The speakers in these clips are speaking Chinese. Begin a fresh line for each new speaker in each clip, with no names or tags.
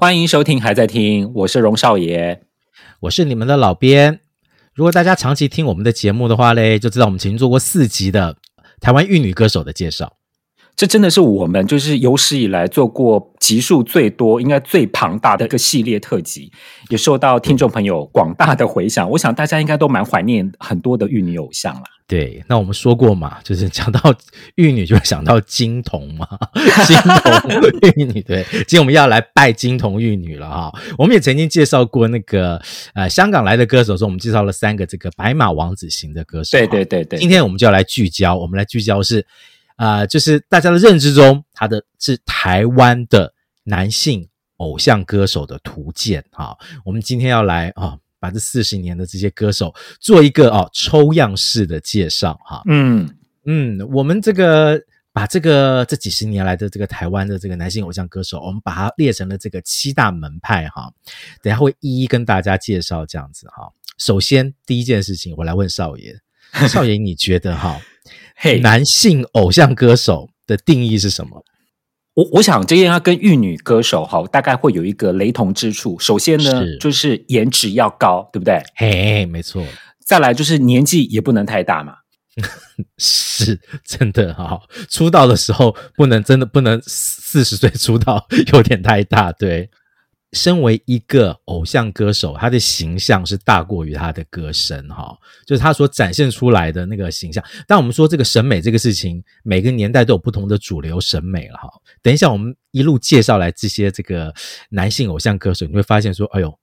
欢迎收听，还在听，我是荣少爷，
我是你们的老编。如果大家长期听我们的节目的话嘞，就知道我们曾经做过四集的台湾玉女歌手的介绍。
这真的是我们就是有史以来做过集数最多、应该最庞大的一个系列特辑，也受到听众朋友广大的回响。我想大家应该都蛮怀念很多的玉女偶像了。
对，那我们说过嘛，就是讲到玉女就会想到金童嘛，金童玉女。对，今天我们要来拜金童玉女了哈。我们也曾经介绍过那个呃香港来的歌手，说我们介绍了三个这个白马王子型的歌手。
对对对对，
今天我们就要来聚焦，我们来聚焦是。啊、呃，就是大家的认知中，他的是台湾的男性偶像歌手的图鉴哈。我们今天要来啊，把这四十年的这些歌手做一个啊抽样式的介绍哈。嗯嗯，我们这个把这个这几十年来的这个台湾的这个男性偶像歌手，我们把它列成了这个七大门派哈。等下会一一跟大家介绍这样子哈。首先第一件事情，我来问少爷，少爷你觉得哈？
嘿，
男性偶像歌手的定义是什么？
我我想这应该跟玉女歌手哈，大概会有一个雷同之处。首先呢，是就是颜值要高，对不对？
嘿，没错。
再来就是年纪也不能太大嘛，
是真的哈。出道的时候不能真的不能四十岁出道，有点太大，对。身为一个偶像歌手，他的形象是大过于他的歌声，哈，就是他所展现出来的那个形象。但我们说这个审美这个事情，每个年代都有不同的主流审美了，哈。等一下我们一路介绍来这些这个男性偶像歌手，你会发现说，哎呦。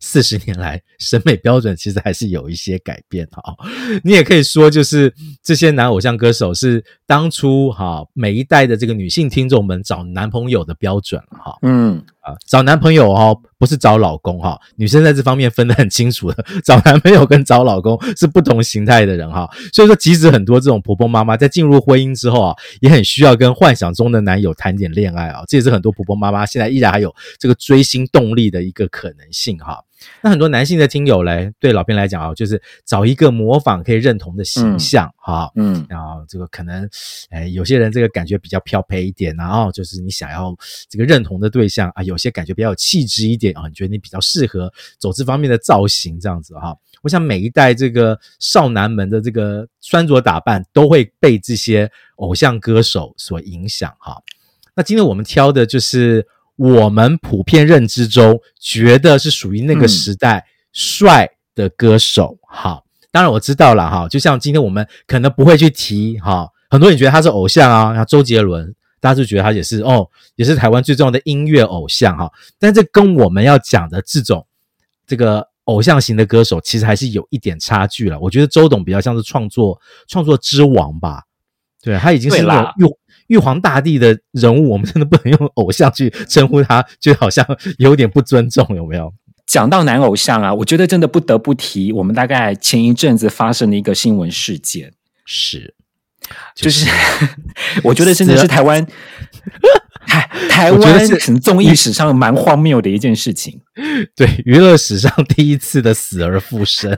四十年来，审美标准其实还是有一些改变哈。你也可以说，就是这些男偶像歌手是当初哈每一代的这个女性听众们找男朋友的标准哈。嗯找男朋友哦，不是找老公哈。女生在这方面分得很清楚的，找男朋友跟找老公是不同形态的人哈。所以说，即使很多这种婆婆妈妈在进入婚姻之后啊，也很需要跟幻想中的男友谈点恋爱啊。这也是很多婆婆妈妈现在依然还有这个追星动力的一个可能性哈。那很多男性的听友嘞，对老编来讲啊，就是找一个模仿可以认同的形象哈，嗯，然后这个可能，哎，有些人这个感觉比较飘配一点，然后就是你想要这个认同的对象啊，有些感觉比较有气质一点啊，你觉得你比较适合走这方面的造型这样子哈。我想每一代这个少男们的这个穿着打扮都会被这些偶像歌手所影响哈。那今天我们挑的就是。我们普遍认知中觉得是属于那个时代帅的歌手，哈、嗯，当然我知道了，哈，就像今天我们可能不会去提，哈，很多人觉得他是偶像啊，像周杰伦，大家就觉得他也是哦，也是台湾最重要的音乐偶像，哈，但这跟我们要讲的这种这个偶像型的歌手，其实还是有一点差距了。我觉得周董比较像是创作创作之王吧，对，他已经是了。玉皇大帝的人物，我们真的不能用偶像去称呼他，就好像有点不尊重，有没有？
讲到男偶像啊，我觉得真的不得不提，我们大概前一阵子发生的一个新闻事件，
是，
就是，就是、我觉得真的是台湾。台 台湾是综艺史上蛮荒谬的一件事情，
对，娱乐史上第一次的死而复生。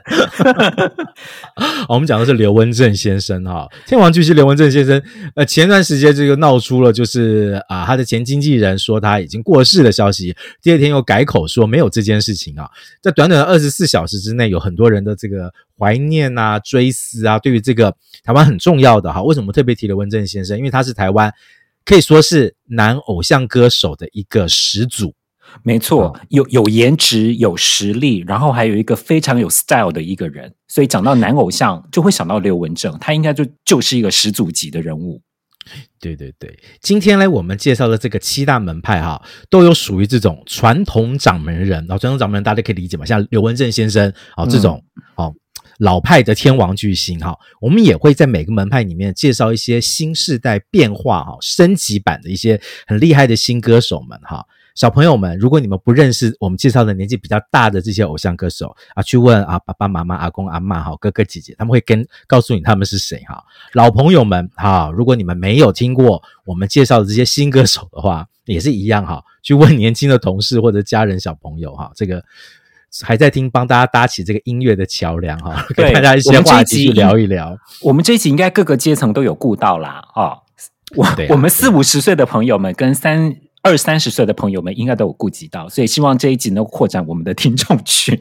我们讲的是刘文正先生哈，天王巨星刘文正先生，呃，前段时间这个闹出了就是啊，他的前经纪人说他已经过世的消息，第二天又改口说没有这件事情啊，在短短的二十四小时之内，有很多人的这个怀念啊、追思啊，对于这个台湾很重要的哈，为什么特别提刘文正先生？因为他是台湾。可以说是男偶像歌手的一个始祖，
没错，有有颜值、有实力，然后还有一个非常有 style 的一个人，所以讲到男偶像，就会想到刘文正，他应该就就是一个始祖级的人物。
对对对，今天呢，我们介绍的这个七大门派哈，都有属于这种传统掌门人，然后传统掌门人大家可以理解嘛，像刘文正先生啊这种，哦。老派的天王巨星哈，我们也会在每个门派里面介绍一些新世代变化哈、升级版的一些很厉害的新歌手们哈。小朋友们，如果你们不认识我们介绍的年纪比较大的这些偶像歌手啊，去问啊爸爸妈妈、阿公阿嬷哈、哥哥姐姐，他们会跟告诉你他们是谁哈。老朋友们哈，如果你们没有听过我们介绍的这些新歌手的话，也是一样哈，去问年轻的同事或者家人、小朋友哈，这个还在听，帮大家搭起这个音乐的桥梁哈，跟大家一些话题去聊一聊。
我们这一集应该各个阶层都有顾到啦啊。我、啊、我们四五十岁的朋友们跟三二三十岁的朋友们应该都有顾及到，所以希望这一集能扩展我们的听众群。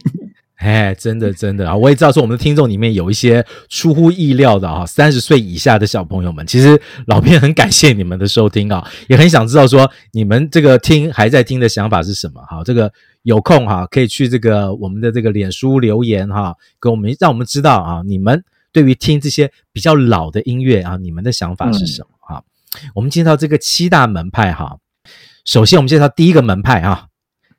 哎，真的真的啊！我也知道说我们的听众里面有一些出乎意料的啊，三十岁以下的小朋友们，其实老编很感谢你们的收听啊，也很想知道说你们这个听还在听的想法是什么？哈，这个有空哈可以去这个我们的这个脸书留言哈，给我们让我们知道啊，你们对于听这些比较老的音乐啊，你们的想法是什么？哈、嗯。我们介绍这个七大门派哈，首先我们介绍第一个门派啊，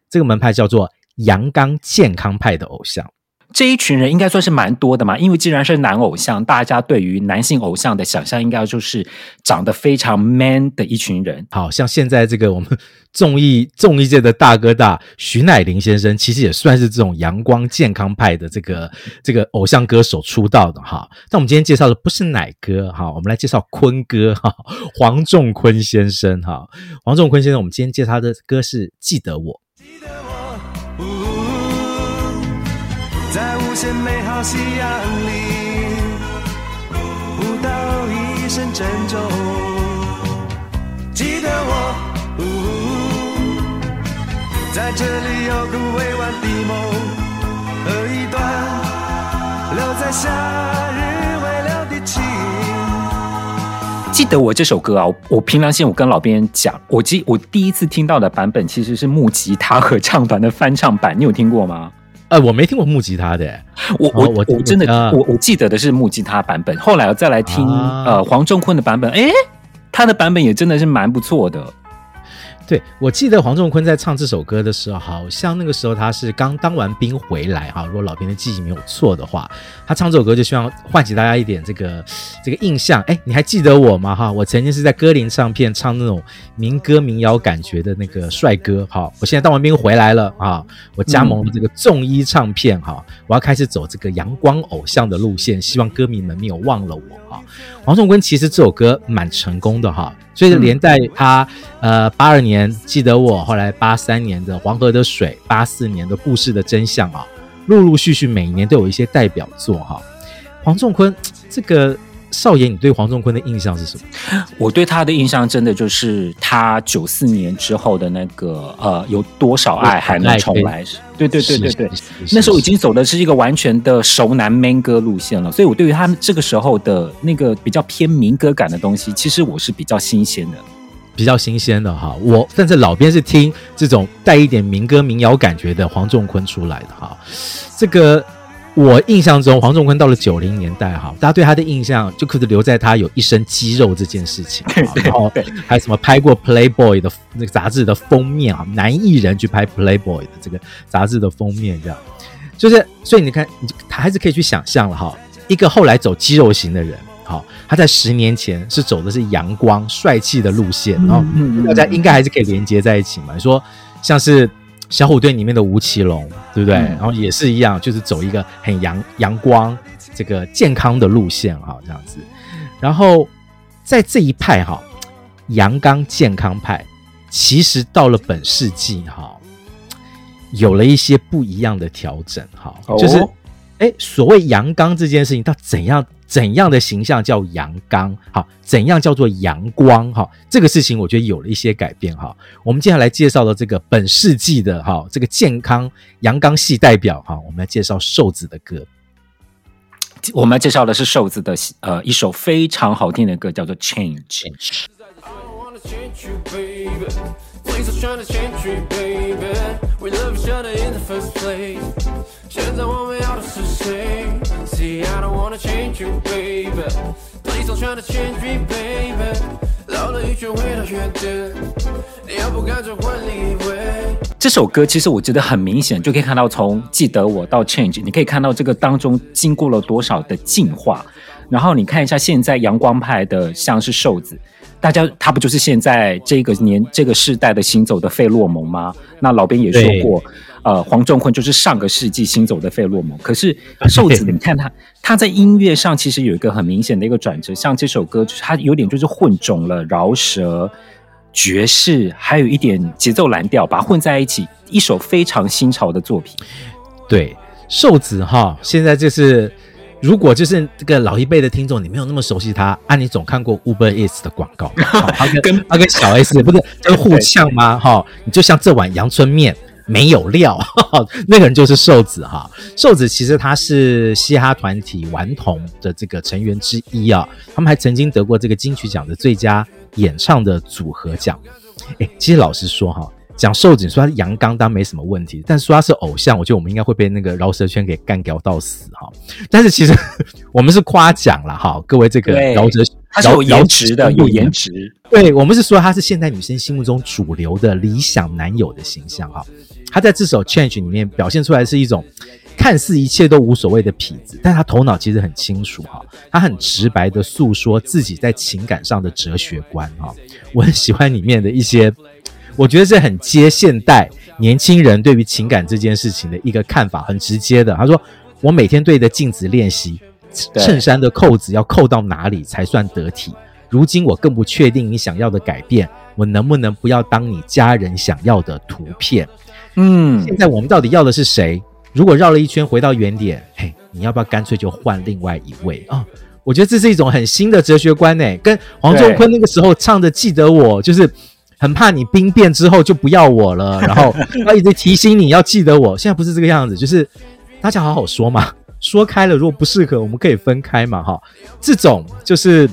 这个门派叫做阳刚健康派的偶像。
这一群人应该算是蛮多的嘛，因为既然是男偶像，大家对于男性偶像的想象应该就是长得非常 man 的一群人。
好像现在这个我们综艺综艺界的大哥大徐乃麟先生，其实也算是这种阳光健康派的这个 这个偶像歌手出道的哈。那我们今天介绍的不是奶哥哈，我们来介绍坤哥哈，黄仲坤先生哈。黄仲坤先生，我们今天介绍他的歌是《记得我》。无限美好夕阳里，不到一声珍重。记得我，在这里有个未完的梦和一段留在夏日未了的情。记得我这首歌啊，我凭良心，我跟老编讲，我记我第一次听到的版本其实是木吉他合唱团的翻唱版，你有听过吗？呃，我没听过木吉他的，
我我我真的我我记得的是木吉他版本，后来我再来听、啊、呃黄仲坤的版本，诶，他的版本也真的是蛮不错的。
对，我记得黄仲坤在唱这首歌的时候，好像那个时候他是刚当完兵回来哈。如果老编的记忆没有错的话，他唱这首歌就希望唤起大家一点这个这个印象。哎，你还记得我吗？哈，我曾经是在歌林唱片唱那种民歌民谣感觉的那个帅哥。哈，我现在当完兵回来了啊，我加盟了这个众一唱片哈，我要开始走这个阳光偶像的路线，希望歌迷们没有忘了我哈。黄仲坤其实这首歌蛮成功的哈。所以连带他，呃，八二年记得我，后来八三年的黄河的水，八四年的故事的真相啊，陆陆续续每年都有一些代表作哈。黄仲坤，这个少爷，你对黄仲坤的印象是什么？
我对他的印象真的就是他九四年之后的那个呃，有多少爱还能重来？对对对对对，那时候已经走的是一个完全的熟男 man 歌路线了，所以我对于他们这个时候的那个比较偏民歌感的东西，其实我是比较新鲜的，
比较新鲜的哈。我但是老编是听这种带一点民歌民谣感觉的黄仲坤出来的哈，这个。我印象中，黄仲坤到了九零年代，哈，大家对他的印象就可能留在他有一身肌肉这件事情，然后还有什么拍过 Playboy 的那个杂志的封面啊，男艺人去拍 Playboy 的这个杂志的封面，这样，就是所以你看，他还是可以去想象了哈，一个后来走肌肉型的人，好，他在十年前是走的是阳光帅气的路线，然后大家应该还是可以连接在一起嘛，你说像是。小虎队里面的吴奇隆，对不对？嗯、然后也是一样，就是走一个很阳阳光、这个健康的路线哈，这样子。然后在这一派哈，阳刚健康派，其实到了本世纪哈，有了一些不一样的调整哈，就是哎、所谓阳刚这件事情，它怎样？怎样的形象叫阳刚？好，怎样叫做阳光？哈，这个事情我觉得有了一些改变。哈，我们接下来介绍的这个本世纪的哈，这个健康阳刚系代表哈，我们来介绍瘦子的歌。
我们介绍的是瘦子的呃一首非常好听的歌，叫做《Change》。这首歌其实我觉得很明显，就可以看到从记得我到 Change，你可以看到这个当中经过了多少的进化。然后你看一下现在阳光派的，像是瘦子。大家他不就是现在这个年这个世代的行走的费洛蒙吗？那老边也说过，呃，黄仲坤就是上个世纪行走的费洛蒙。可是瘦子，你看他 他在音乐上其实有一个很明显的一个转折，像这首歌就是他有点就是混种了饶舌、爵士，还有一点节奏蓝调，把它混在一起，一首非常新潮的作品。
对，瘦子哈，现在就是。如果就是这个老一辈的听众，你没有那么熟悉他，啊，你总看过 Uber Eats 的广告，他跟他跟小 S 不是就是互呛吗？哈，你就像这碗阳春面没有料，那个人就是瘦子哈。瘦子其实他是嘻哈团体顽童的这个成员之一啊，他们还曾经得过这个金曲奖的最佳演唱的组合奖。哎，其实老实说哈。讲瘦子说他是阳刚，当然没什么问题。但说他是偶像，我觉得我们应该会被那个饶舌圈给干掉到死哈。但是其实 我们是夸奖了哈，各位这个饶舌，
他是有颜值的，有颜值。
对，我们是说他是现代女生心目中主流的理想男友的形象哈。他在这首《Change》里面表现出来是一种看似一切都无所谓的痞子，但他头脑其实很清楚哈。他很直白的诉说自己在情感上的哲学观哈。我很喜欢里面的一些。我觉得这很接现代年轻人对于情感这件事情的一个看法，很直接的。他说：“我每天对着镜子练习，衬衫的扣子要扣到哪里才算得体。如今我更不确定你想要的改变，我能不能不要当你家人想要的图片？嗯，现在我们到底要的是谁？如果绕了一圈回到原点，嘿，你要不要干脆就换另外一位啊？我觉得这是一种很新的哲学观呢，跟黄仲坤那个时候唱的《记得我》就是。”很怕你兵变之后就不要我了，然后他一直提醒你要记得我。现在不是这个样子，就是大家好好说嘛，说开了，如果不适合，我们可以分开嘛，哈。这种就是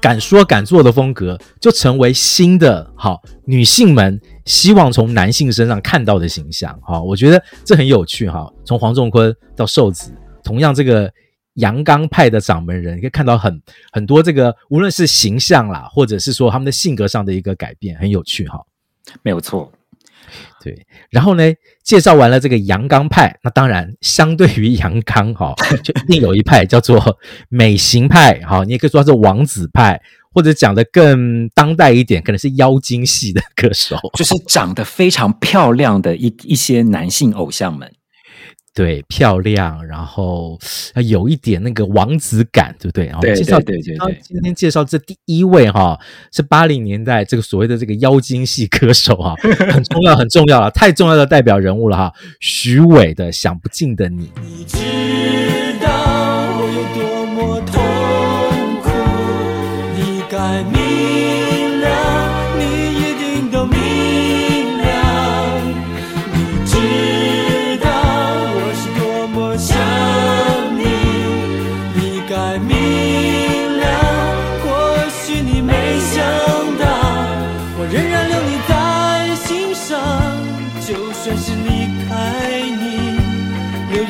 敢说敢做的风格，就成为新的好女性们希望从男性身上看到的形象，哈。我觉得这很有趣，哈。从黄仲坤到瘦子，同样这个。阳刚派的掌门人，你可以看到很很多这个，无论是形象啦，或者是说他们的性格上的一个改变，很有趣哈。
没有错，
对。然后呢，介绍完了这个阳刚派，那当然相对于阳刚哈，就一定有一派叫做 美型派哈，你也可以说他是王子派，或者讲的更当代一点，可能是妖精系的歌手，
就是长得非常漂亮的一一些男性偶像们。
对，漂亮，然后有一点那个王子感，对不对？然后介绍，对对对，今天介绍这第一位哈，是八零年代这个所谓的这个妖精系歌手哈，很重要，很重要了，太重要的代表人物了哈，许伟的《想不尽的你》。你知道我有多么痛苦，你该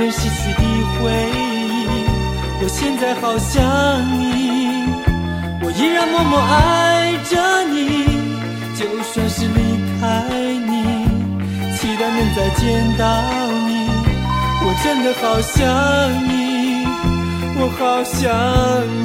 失去的回忆我现在好想你，我依然默默爱着你。就算是离开你，期待能再见到你。我真的好想你，我好想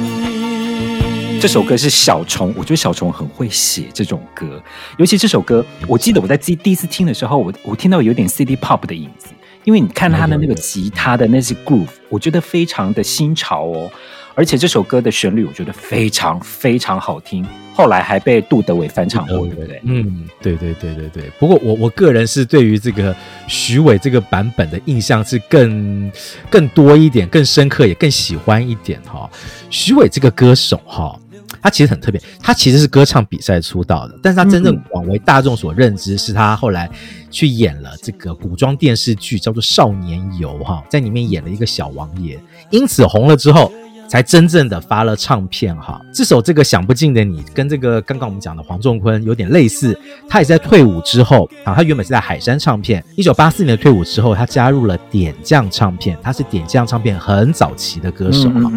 你。
这首歌是小虫，我觉得小虫很会写这种歌，尤其这首歌，我记得我在第第一次听的时候，我我听到有点 City Pop 的影子。因为你看他的那个吉他的那些 groove，我觉得非常的新潮哦，而且这首歌的旋律我觉得非常非常好听，后来还被杜德伟翻唱过，对不对？
嗯，对对对对对。不过我我个人是对于这个徐伟这个版本的印象是更更多一点，更深刻，也更喜欢一点哈。徐伟这个歌手哈。他其实很特别，他其实是歌唱比赛出道的，但是他真正广为大众所认知，是他后来去演了这个古装电视剧，叫做《少年游》哈，在里面演了一个小王爷，因此红了之后，才真正的发了唱片哈。这首这个想不尽的你，跟这个刚刚我们讲的黄仲坤有点类似，他也在退伍之后啊，他原本是在海山唱片，一九八四年的退伍之后，他加入了点将唱片，他是点将唱片很早期的歌手哈，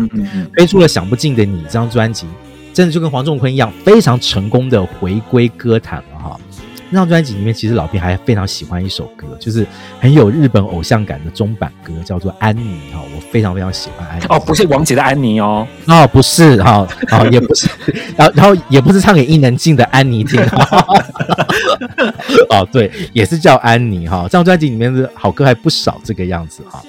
推出了想不尽的你这张专辑。真的就跟黄仲坤一样，非常成功的回归歌坛了哈。那张专辑里面，其实老编还非常喜欢一首歌，就是很有日本偶像感的中版歌，叫做《安妮》哈，我非常非常喜欢安妮。
哦，不是王杰的安妮哦，
哦，不是哈，哦，也不是，然后然后也不是唱给伊能静的安妮听。哦，对，也是叫安妮哈。这张专辑里面的好歌还不少，这个样子哈。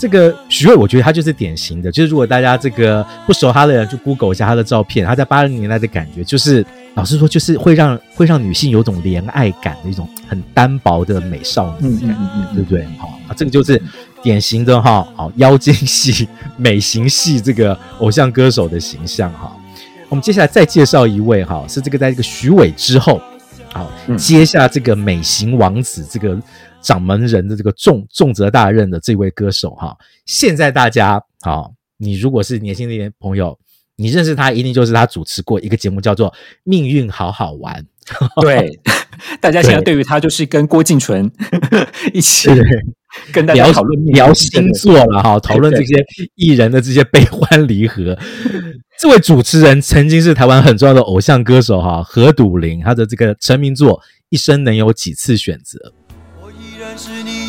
这个许巍，我觉得他就是典型的，就是如果大家这个不熟他的人，就 Google 一下他的照片，他在八零年代的感觉，就是老实说，就是会让会让女性有种怜爱感的一种很单薄的美少女感，嗯嗯嗯，对不对？好、哦，这个就是典型的哈，好、哦、妖精系美型系这个偶像歌手的形象哈。我们接下来再介绍一位哈，是这个在这个许玮之后，好接下这个美型王子这个。掌门人的这个重重责大任的这位歌手哈，现在大家好，你如果是年轻的朋友，你认识他一定就是他主持过一个节目叫做《命运好好玩》。
对，大家现在对于他就是跟郭敬淳 一起跟大家讨论
聊星座了哈，讨论这些艺人的这些悲欢离合。这位主持人曾经是台湾很重要的偶像歌手哈，何笃玲，他的这个成名作《一生能有几次
选择》。我依然是你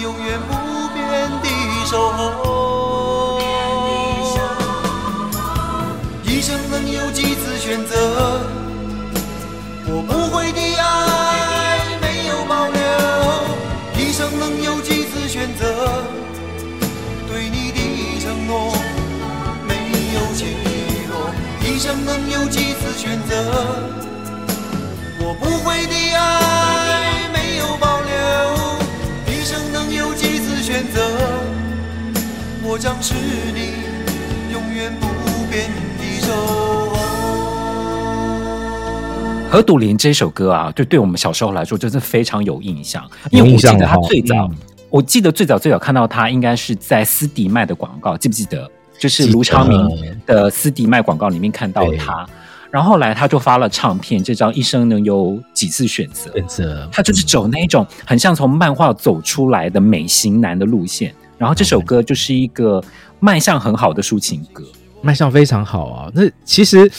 将是你永远不变的守候。
何笃林这首歌啊，就对我们小时候来说，真是非常有印象。因为我记得他最早，嗯、我记得最早最早看到他，应该是在斯迪麦的广告，记不记得？就是卢昌明的斯迪麦广告里面看到他。然后后来他就发了唱片，这张一生能有几次选择？选择，他就是走那种很像从漫画走出来的美型男的路线。然后这首歌就是一个卖相很好的抒情歌，
卖相非常好啊。那其实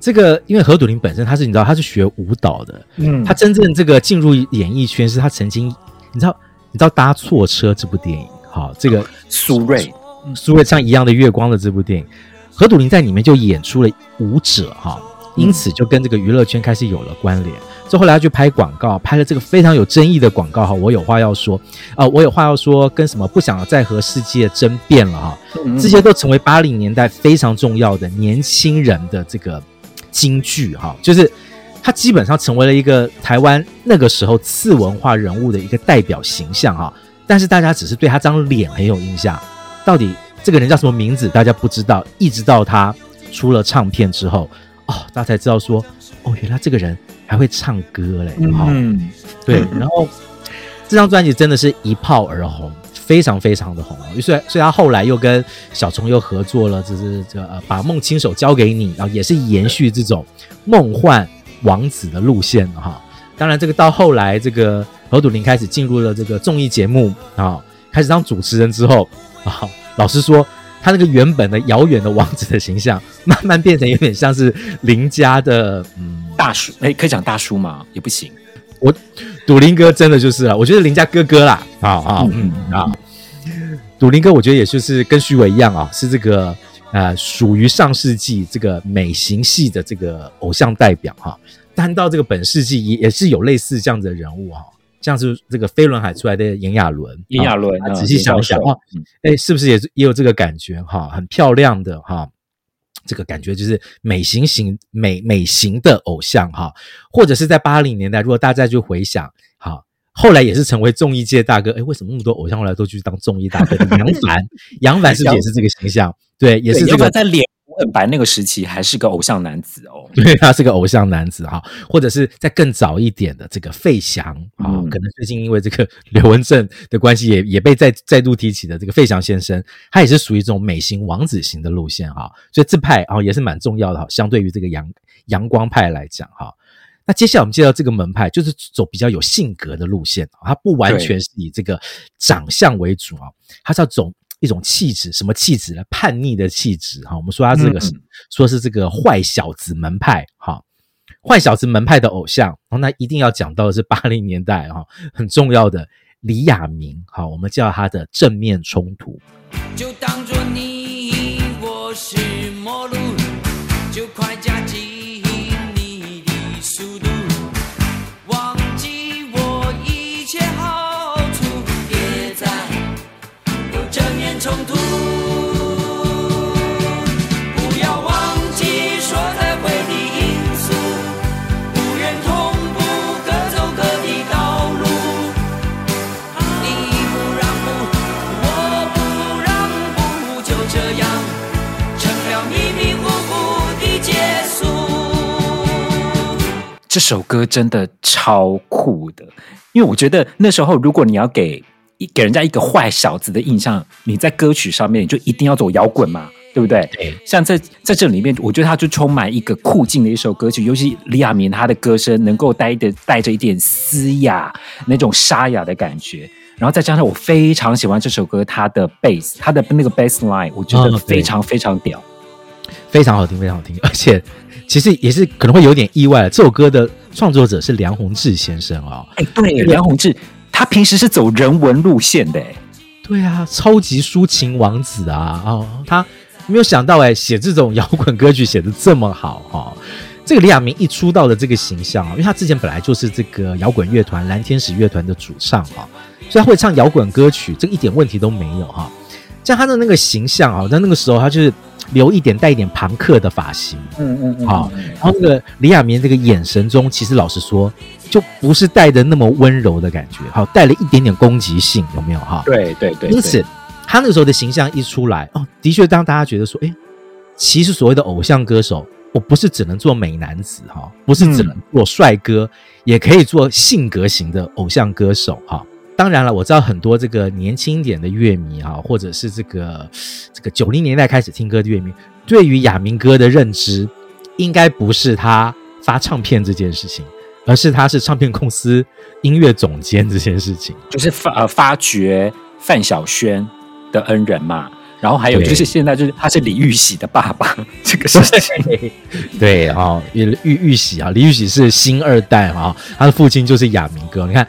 这个因为何笃林本身他是你知道他是学舞蹈的，嗯，他真正这个进入演艺圈是他曾经你知道你知道搭错车这部电影，好，这个
苏芮
苏芮像一样的月光的这部电影，何笃林在里面就演出了舞者哈。因此就跟这个娱乐圈开始有了关联。之后后来他去拍广告，拍了这个非常有争议的广告哈。我有话要说啊、呃，我有话要说，跟什么不想再和世界争辩了哈。这些都成为八零年代非常重要的年轻人的这个金句哈。就是他基本上成为了一个台湾那个时候次文化人物的一个代表形象哈。但是大家只是对他张脸很有印象，到底这个人叫什么名字大家不知道。一直到他出了唱片之后。哦，大家才知道说，哦，原来这个人还会唱歌嘞。嗯，对。然后这张专辑真的是一炮而红，非常非常的红。所以，所以他后来又跟小虫又合作了，就是这呃，把梦亲手交给你，然后也是延续这种梦幻王子的路线哈。当然，这个到后来，这个何笃林开始进入了这个综艺节目啊，开始当主持人之后啊，老实说。他那个原本的遥远的王子的形象，慢慢变成有点像是邻家的嗯
大叔，哎，可以讲大叔吗？也不行。
我赌林哥真的就是啊，我觉得林家哥哥啦，啊啊嗯啊，赌林哥我觉得也就是跟许伟一样啊，是这个呃属于上世纪这个美型系的这个偶像代表哈，但到这个本世纪也也是有类似这样子的人物哈。像是这个飞轮海出来的炎亚纶，
炎亚纶，
仔细想想哦，哎，是不是也也有这个感觉哈？很漂亮的哈，这个感觉就是美型型美美型的偶像哈，或者是在八零年代，如果大家去回想哈，后来也是成为综艺界大哥，哎，为什么那么多偶像后来都去当综艺大哥？杨凡，杨凡是不是也是这个形象？对，也是这个
在脸。很白那个时期还是个偶像男子哦，
对，他是个偶像男子哈，或者是在更早一点的这个费翔啊，嗯、可能最近因为这个 刘文正的关系，也也被再再度提起的这个费翔先生，他也是属于这种美型王子型的路线哈，所以这派啊也是蛮重要的哈，相对于这个阳阳光派来讲哈，那接下来我们介绍这个门派就是走比较有性格的路线，它不完全是以这个长相为主啊，它是要走。一种气质，什么气质呢？叛逆的气质哈。我们说他这个是，嗯、说是这个坏小子门派哈。坏小子门派的偶像，哦，那一定要讲到的是八零年代哈、哦、很重要的李亚明，哈，我们叫他的正面冲突。
就当做你我是
这首歌真的超酷的，因为我觉得那时候，如果你要给给人家一个坏小子的印象，你在歌曲上面你就一定要走摇滚嘛，对不对？
对。像
在在这里面，我觉得他就充满一个酷劲的一首歌曲，尤其李亚明他的歌声能够带的带着一点嘶哑那种沙哑的感觉，然后再加上我非常喜欢这首歌它的 bass，他的那个 bass line，我觉得非常非常屌，
非常好听，非常好听，而且。其实也是可能会有点意外，这首歌的创作者是梁鸿志先生哦。
哎，对，梁鸿志，他平时是走人文路线的。
对啊，超级抒情王子啊！哦，他没有想到哎，写这种摇滚歌曲写的这么好哈、哦。这个李亚明一出道的这个形象啊，因为他之前本来就是这个摇滚乐团蓝天使乐团的主唱啊，所以他会唱摇滚歌曲，这个一点问题都没有哈。像他的那个形象啊，在那个时候他就是。留一点带一点朋克的发型，嗯嗯嗯，好，然后那个李亚明这个眼神中，其实老实说，就不是带着那么温柔的感觉，好，带了一点点攻击性，有没有哈？
对对对。
因此，他那个时候的形象一出来，哦，的确让大家觉得说，哎，其实所谓的偶像歌手，我不是只能做美男子哈，不是只能做帅哥，也可以做性格型的偶像歌手哈。当然了，我知道很多这个年轻一点的乐迷啊，或者是这个这个九零年代开始听歌的乐迷，对于亚明哥的认知，应该不是他发唱片这件事情，而是他是唱片公司音乐总监这件事情，
就是发呃发掘范晓萱的恩人嘛。然后还有就是现在就是他是李玉玺的爸爸这个事情，
对啊，玉玉玉玺啊，李玉玺是星二代啊，他的父亲就是亚明哥，你看。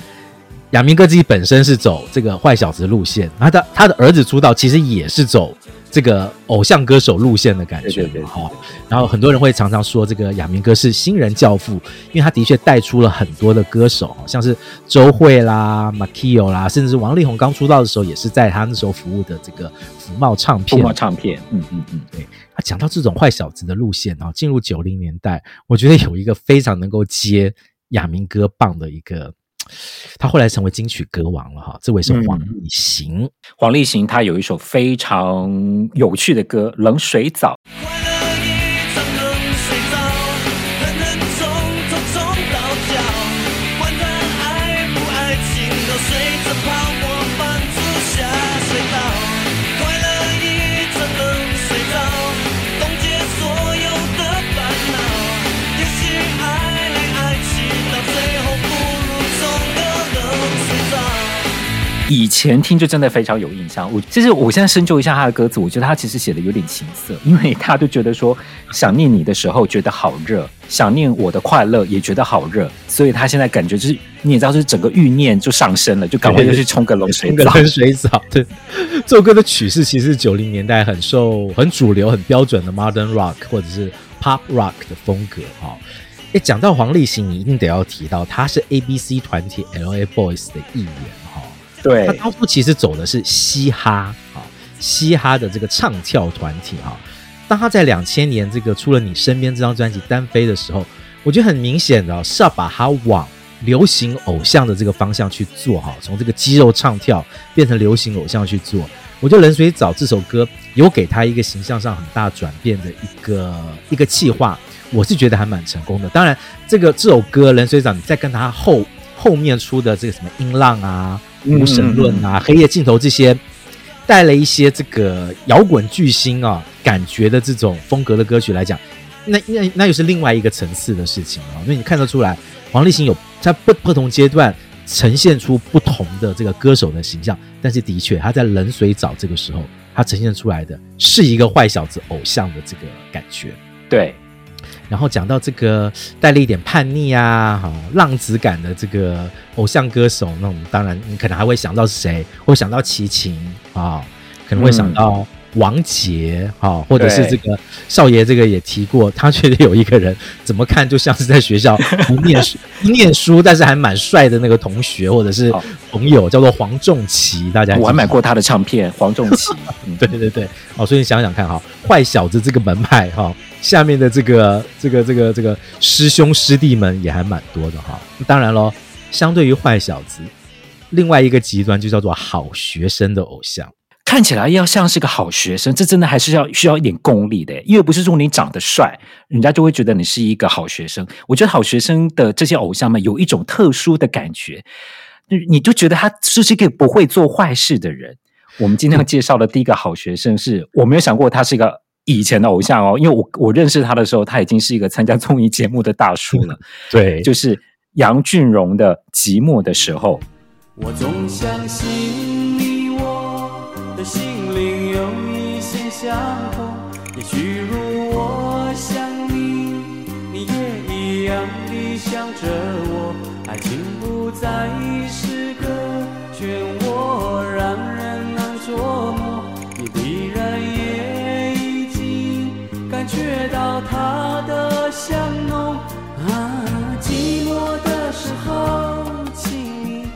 亚明哥自己本身是走这个坏小子路线，他的他他的儿子出道其实也是走这个偶像歌手路线的感觉，哈。然后很多人会常常说这个亚明哥是新人教父，因为他的确带出了很多的歌手，像是周蕙啦、Makio 啦，甚至是王力宏刚出道的时候也是在他那时候服务的这个福茂唱片。
福茂唱片，嗯嗯嗯，
对。他讲到这种坏小子的路线，然后进入九零年代，我觉得有一个非常能够接亚明哥棒的一个。他后来成为金曲歌王了哈，这位是黄立行。
嗯、黄立行他有一首非常有趣的歌《冷水澡》。以前听就真的非常有印象。我其实我现在深究一下他的歌词，我觉得他其实写的有点情色，因为他就觉得说想念你的时候觉得好热，想念我的快乐也觉得好热，所以他现在感觉就是你也知道，就是整个欲念就上升了，就赶快就去冲个冷水澡。
冷水澡，对。这首歌的曲式其实是九零年代很受很主流、很标准的 modern rock 或者是 pop rock 的风格哈。诶，讲到黄立行，你一定得要提到他是 A B C 团体 L A Boys 的一员。
对，
他当初其实走的是嘻哈啊，嘻哈的这个唱跳团体哈。当他在两千年这个出了《你身边》这张专辑单飞的时候，我觉得很明显的是要把他往流行偶像的这个方向去做哈，从这个肌肉唱跳变成流行偶像去做。我觉得《冷水澡》这首歌有给他一个形象上很大转变的一个一个计划，我是觉得还蛮成功的。当然，这个这首歌《冷水澡》，你再跟他后后面出的这个什么音浪啊。无神论啊，黑夜尽头这些带了一些这个摇滚巨星啊感觉的这种风格的歌曲来讲，那那那又是另外一个层次的事情啊。因为你看得出来，黄立行有在不不同阶段呈现出不同的这个歌手的形象，但是的确他在冷水澡这个时候，他呈现出来的是一个坏小子偶像的这个感觉。
对。
然后讲到这个带了一点叛逆啊，好浪子感的这个偶像歌手，那我们当然你可能还会想到是谁？会想到齐秦啊，可能会想到、嗯。王杰，哈，或者是这个少爷，这个也提过，他觉得有一个人怎么看就像是在学校不 念书，不念书，但是还蛮帅的那个同学或者是朋友，叫做黄仲琪。大家我
还买过他的唱片，黄仲琪。
对对对，哦，所以你想想看哈，坏小子这个门派哈，下面的这个这个这个这个师兄师弟们也还蛮多的哈。当然喽，相对于坏小子，另外一个极端就叫做好学生的偶像。
看起来要像是个好学生，这真的还是要需要一点功力的。因为不是说你长得帅，人家就会觉得你是一个好学生。我觉得好学生的这些偶像们有一种特殊的感觉，你就觉得他是一个不会做坏事的人。我们今天要介绍的第一个好学生是，是我没有想过他是一个以前的偶像哦，因为我我认识他的时候，他已经是一个参加综艺节目的大叔了。
对，
就是杨俊荣的《寂寞的时候》。
我总相信。心灵有一些相同，也许如我想你，你也一样的想着我。爱情不再是个漩涡，让人难捉摸。你必然也已经感觉到它的香浓啊，寂寞的时候，请你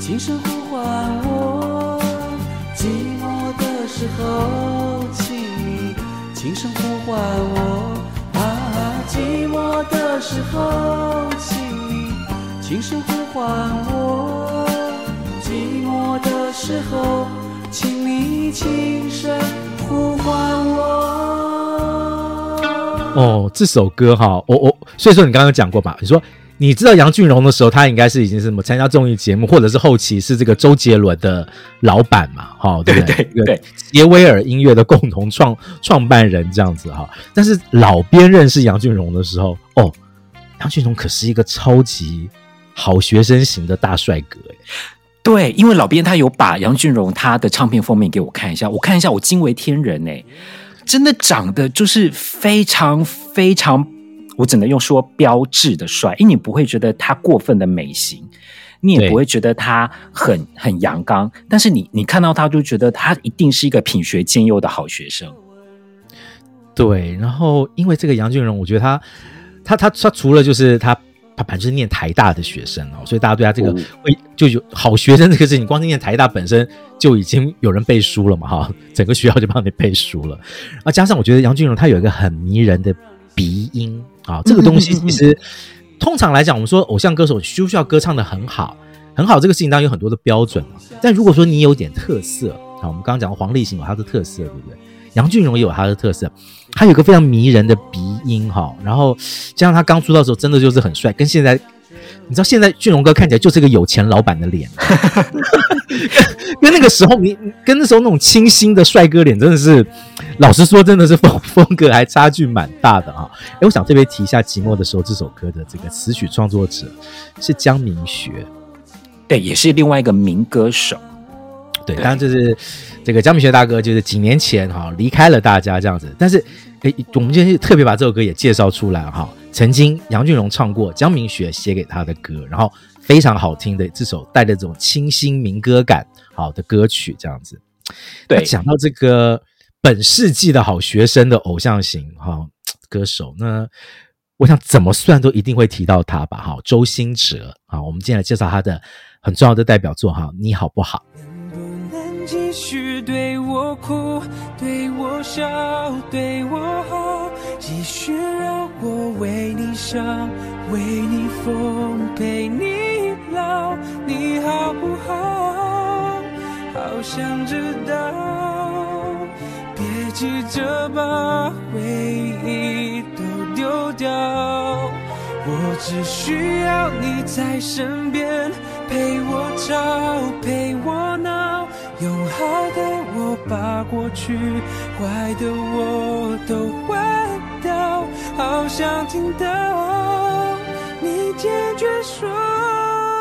轻声呼唤我。时候，请你轻声呼唤我啊！寂寞的时候，请你轻声呼唤我。寂寞的时候，请你轻声呼唤我。
哦，这首歌哈，我我所以说你刚刚讲过吧？你说。你知道杨俊荣的时候，他应该是已经是什么参加综艺节目，或者是后期是这个周杰伦的老板嘛？哈，对不对？对对，杰威尔音乐的共同创创办人这样子哈。但是老编认识杨俊荣的时候，哦，杨俊荣可是一个超级好学生型的大帅哥诶。
对，因为老编他有把杨俊荣他的唱片封面给我看一下，我看一下，我惊为天人诶，真的长得就是非常非常。我只能用说标志的帅，因为你不会觉得他过分的美型，你也不会觉得他很很阳刚，但是你你看到他就觉得他一定是一个品学兼优的好学生。
对，然后因为这个杨俊荣，我觉得他他他他除了就是他他本身是念台大的学生哦，所以大家对他这个会、哦、就有好学生这个事情，光是念台大本身就已经有人背书了嘛哈，整个学校就帮你背书了，啊，加上我觉得杨俊荣他有一个很迷人的鼻音。啊，这个东西其实通常来讲，我们说偶像歌手需不需要歌唱的很好，很好这个事情当然有很多的标准。但如果说你有点特色，好，我们刚刚讲黄立行有他的特色，对不对？杨俊荣也有他的特色，他有个非常迷人的鼻音哈，然后加上他刚出道的时候真的就是很帅，跟现在。你知道现在俊荣哥看起来就是个有钱老板的脸，跟跟那个时候你跟那时候那种清新的帅哥脸真的是，老实说真的是风风格还差距蛮大的啊！哎，我想特别提一下《寂寞的时候》这首歌的这个词曲创作者是江明学，
对，也是另外一个民歌手。
对，当然就是这个江明学大哥就是几年前哈离开了大家这样子，但是哎，我们今天特别把这首歌也介绍出来哈。曾经杨俊荣唱过江明学写给他的歌，然后非常好听的这首带着这种清新民歌感好的歌曲，这样子。对，讲到这个本世纪的好学生的偶像型哈歌手，那我想怎么算都一定会提到他吧？哈，周兴哲啊，我们今天来介绍他的很重要的代表作哈，你好不好？
能不能继续对我哭，对我笑，对我好，继续让我为你伤，为你疯，陪你老，你好不好？好想知道，别急着把回忆都丢掉，我只需要你在身边，陪我吵，陪我闹，用好的我把过去，坏的我都换。好想听到你坚决说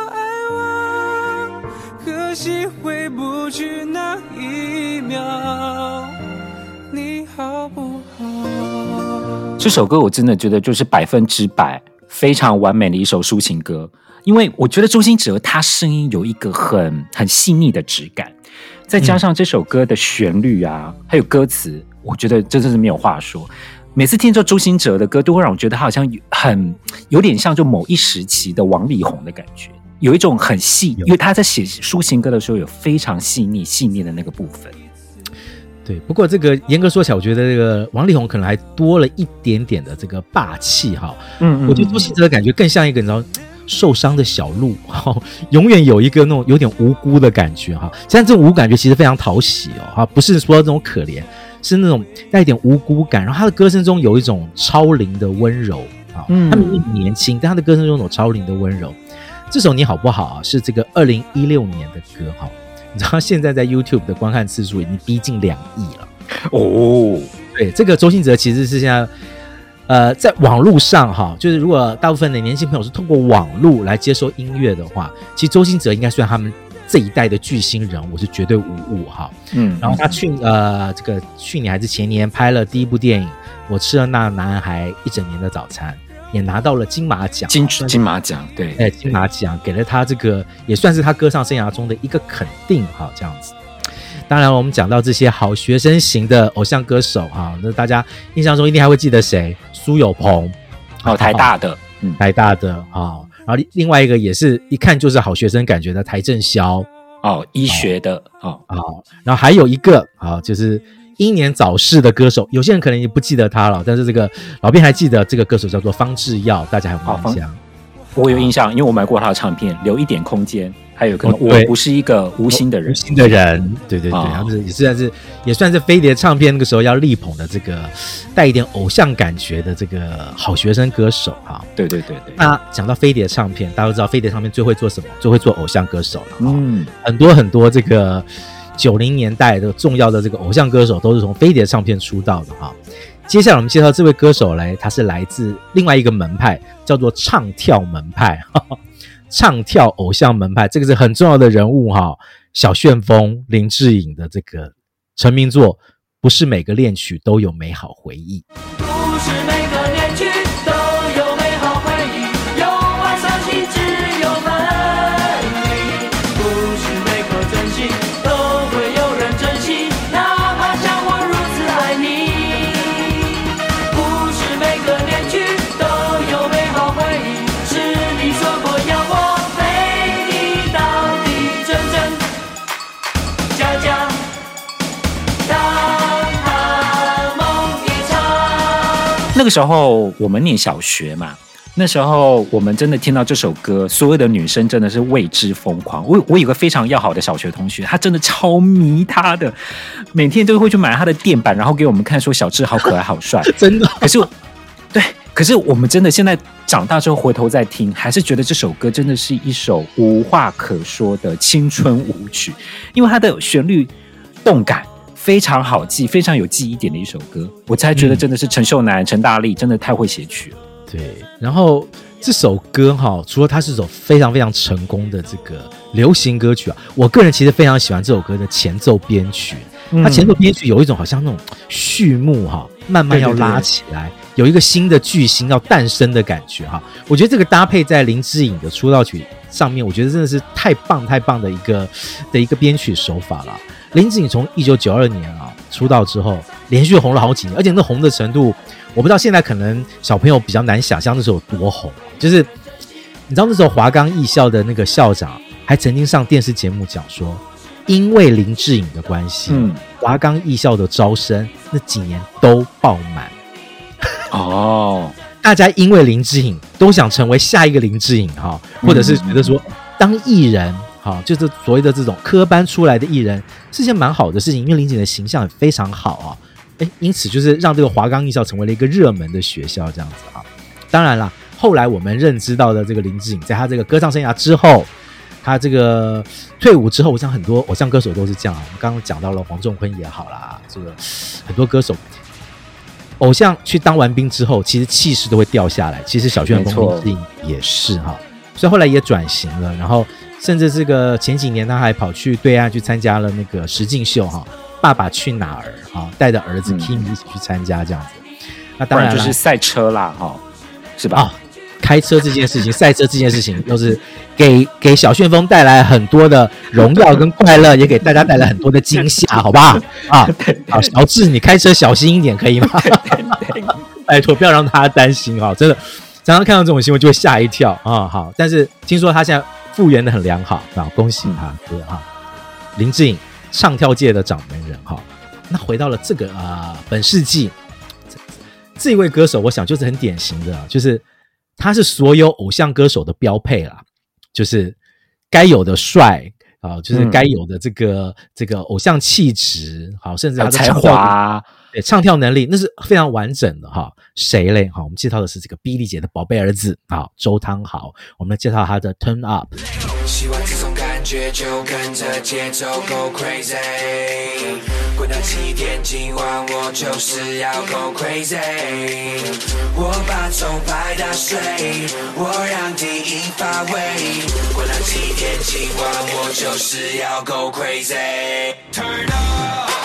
爱我，可惜回不去那一秒，你好不好？
这首歌我真的觉得就是百分之百非常完美的一首抒情歌，因为我觉得周兴哲他声音有一个很很细腻的质感，再加上这首歌的旋律啊，嗯、还有歌词，我觉得真的是没有话说。每次听着周兴哲的歌，都会让我觉得他好像很有点像就某一时期的王力宏的感觉，有一种很细，因为他在写抒情歌的时候有非常细腻细腻的那个部分。
对，不过这个严格说起来，我觉得这个王力宏可能还多了一点点的这个霸气哈。嗯，嗯，我觉得周兴哲的感觉更像一个你知道受伤的小鹿哈，永远有一个那种有点无辜的感觉哈。现在这种无感觉其实非常讨喜哦哈，不是说这种可怜。是那种带一点无辜感，然后他的歌声中有一种超龄的温柔啊。嗯，他明明年轻，但他的歌声中有超龄的温柔。这首你好不好啊？是这个二零一六年的歌哈。你知道现在在 YouTube 的观看次数已经逼近两亿了哦。对，这个周兴哲其实是现在呃，在网络上哈，就是如果大部分的年轻朋友是通过网络来接收音乐的话，其实周兴哲应该算他们。这一代的巨星人物是绝对无误哈，嗯，然后他去呃这个去年还是前年拍了第一部电影《我吃了那男孩一整年的早餐》，也拿到了金马奖，
金金马奖对，
哎金马奖给了他这个也算是他歌唱生涯中的一个肯定哈，这样子。当然我们讲到这些好学生型的偶像歌手哈，那大家印象中一定还会记得谁？苏有朋，
哦台大的，嗯
台大的啊。然后另外一个也是一看就是好学生感觉的邰正宵
哦，医学的哦
啊、哦，然后还有一个啊、哦，就是英年早逝的歌手，有些人可能已经不记得他了，但是这个老编还记得这个歌手叫做方志耀，大家还有没有印象？哦、
我有印象，因为我买过他的唱片，留一点空间。还有可能我不是一个无心的人，
无心的人，对对对，他们是也算是也算是飞碟唱片那个时候要力捧的这个带一点偶像感觉的这个好学生歌手哈。
对对对对。
那讲到飞碟唱片，大家都知道飞碟唱片最会做什么？最会做偶像歌手了。嗯，很多很多这个九零年代的重要的这个偶像歌手都是从飞碟唱片出道的哈。接下来我们介绍这位歌手嘞，他是来自另外一个门派，叫做唱跳门派。唱跳偶像门派，这个是很重要的人物哈。小旋风林志颖的这个成名作，不是每个恋曲都有美好回忆。不是每
个时候我们念小学嘛，那时候我们真的听到这首歌，所有的女生真的是为之疯狂。我我有个非常要好的小学同学，他真的超迷他的，每天都会去买他的垫板，然后给我们看，说小智好可爱、好帅。
真的？
可是，对，可是我们真的现在长大之后回头再听，还是觉得这首歌真的是一首无话可说的青春舞曲，因为它的旋律动感。非常好记，非常有记忆点的一首歌，我才觉得真的是陈秀男、陈、嗯、大力真的太会写曲了。
对，然后这首歌哈，除了它是首非常非常成功的这个流行歌曲啊，我个人其实非常喜欢这首歌的前奏编曲。嗯、它前奏编曲有一种好像那种序幕哈，慢慢要拉起来，对对对，有一个新的巨星要诞生的感觉哈。我觉得这个搭配在林志颖的出道曲上面，我觉得真的是太棒太棒的一个的一个编曲手法了。林志颖从一九九二年啊出道之后，连续红了好几年，而且那红的程度，我不知道现在可能小朋友比较难想象那时候有多红。就是你知道那时候华冈艺校的那个校长还曾经上电视节目讲说，因为林志颖的关系，嗯，华冈艺校的招生那几年都爆满。哦，大家因为林志颖都想成为下一个林志颖哈，或者是觉得说当艺人。好，就是所谓的这种科班出来的艺人是件蛮好的事情，因为林志颖的形象也非常好啊，诶，因此就是让这个华冈艺校成为了一个热门的学校，这样子啊。当然了，后来我们认知到的这个林志颖，在他这个歌唱生涯之后，他这个退伍之后，我想很多偶像歌手都是这样啊。我们刚刚讲到了黄仲坤也好啦，这个很多歌手偶像去当完兵之后，其实气势都会掉下来。其实小旋风林志颖也是哈，所以后来也转型了，然后。甚至这个前几年他还跑去对岸去参加了那个实境秀哈，《爸爸去哪儿》哈，带着儿子 Kimi 一起去参加这样子。那当然
就是赛车啦，哈、哦，是吧？
啊、哦，开车这件事情，赛车这件事情，都是 给给小旋风带来很多的荣耀跟快乐，也给大家带来很多的惊吓，好不好？啊，好，小智，你开车小心一点，可以吗？拜托，不要让他担心哈！真的，常常看到这种新闻就会吓一跳啊！好，但是听说他现在复原的很良好啊，恭喜他，对哈。林志颖，唱跳界的掌门人哈。那回到了这个啊、呃，本世纪这，这一位歌手，我想就是很典型的，就是他是所有偶像歌手的标配啦，就是该有的帅啊，就是该有的这个、嗯、这个偶像气质，好，甚至他的才华。对，唱跳能力那是非常完整的哈。谁嘞？好，我们介绍的是这个 Billy 姐的宝贝儿子啊，周汤豪。我们来介绍他的 Turn Up。喜欢这种感觉，就跟着节奏 Go Crazy。滚到七点，今晚我就是要 Go Crazy。我把钟摆打碎，我让低音发威。滚到七点，今晚我就是要 Go Crazy。Turn Up。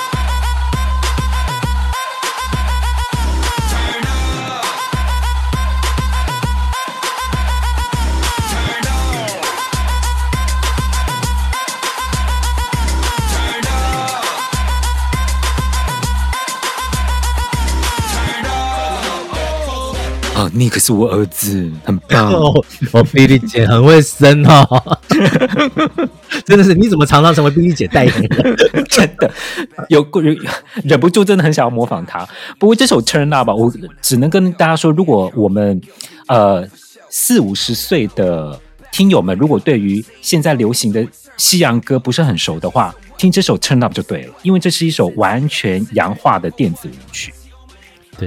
哦，尼克是我儿子，很棒。
哦，我 Billy 姐很会生哦，真的是，你怎么常常成为 Billy 姐代言人？
真的有忍忍不住，真的很想要模仿他。不过这首 Turn Up 吧，我只能跟大家说，如果我们呃四五十岁的听友们，如果对于现在流行的西洋歌不是很熟的话，听这首 Turn Up 就对了，因为这是一首完全洋化的电子舞曲。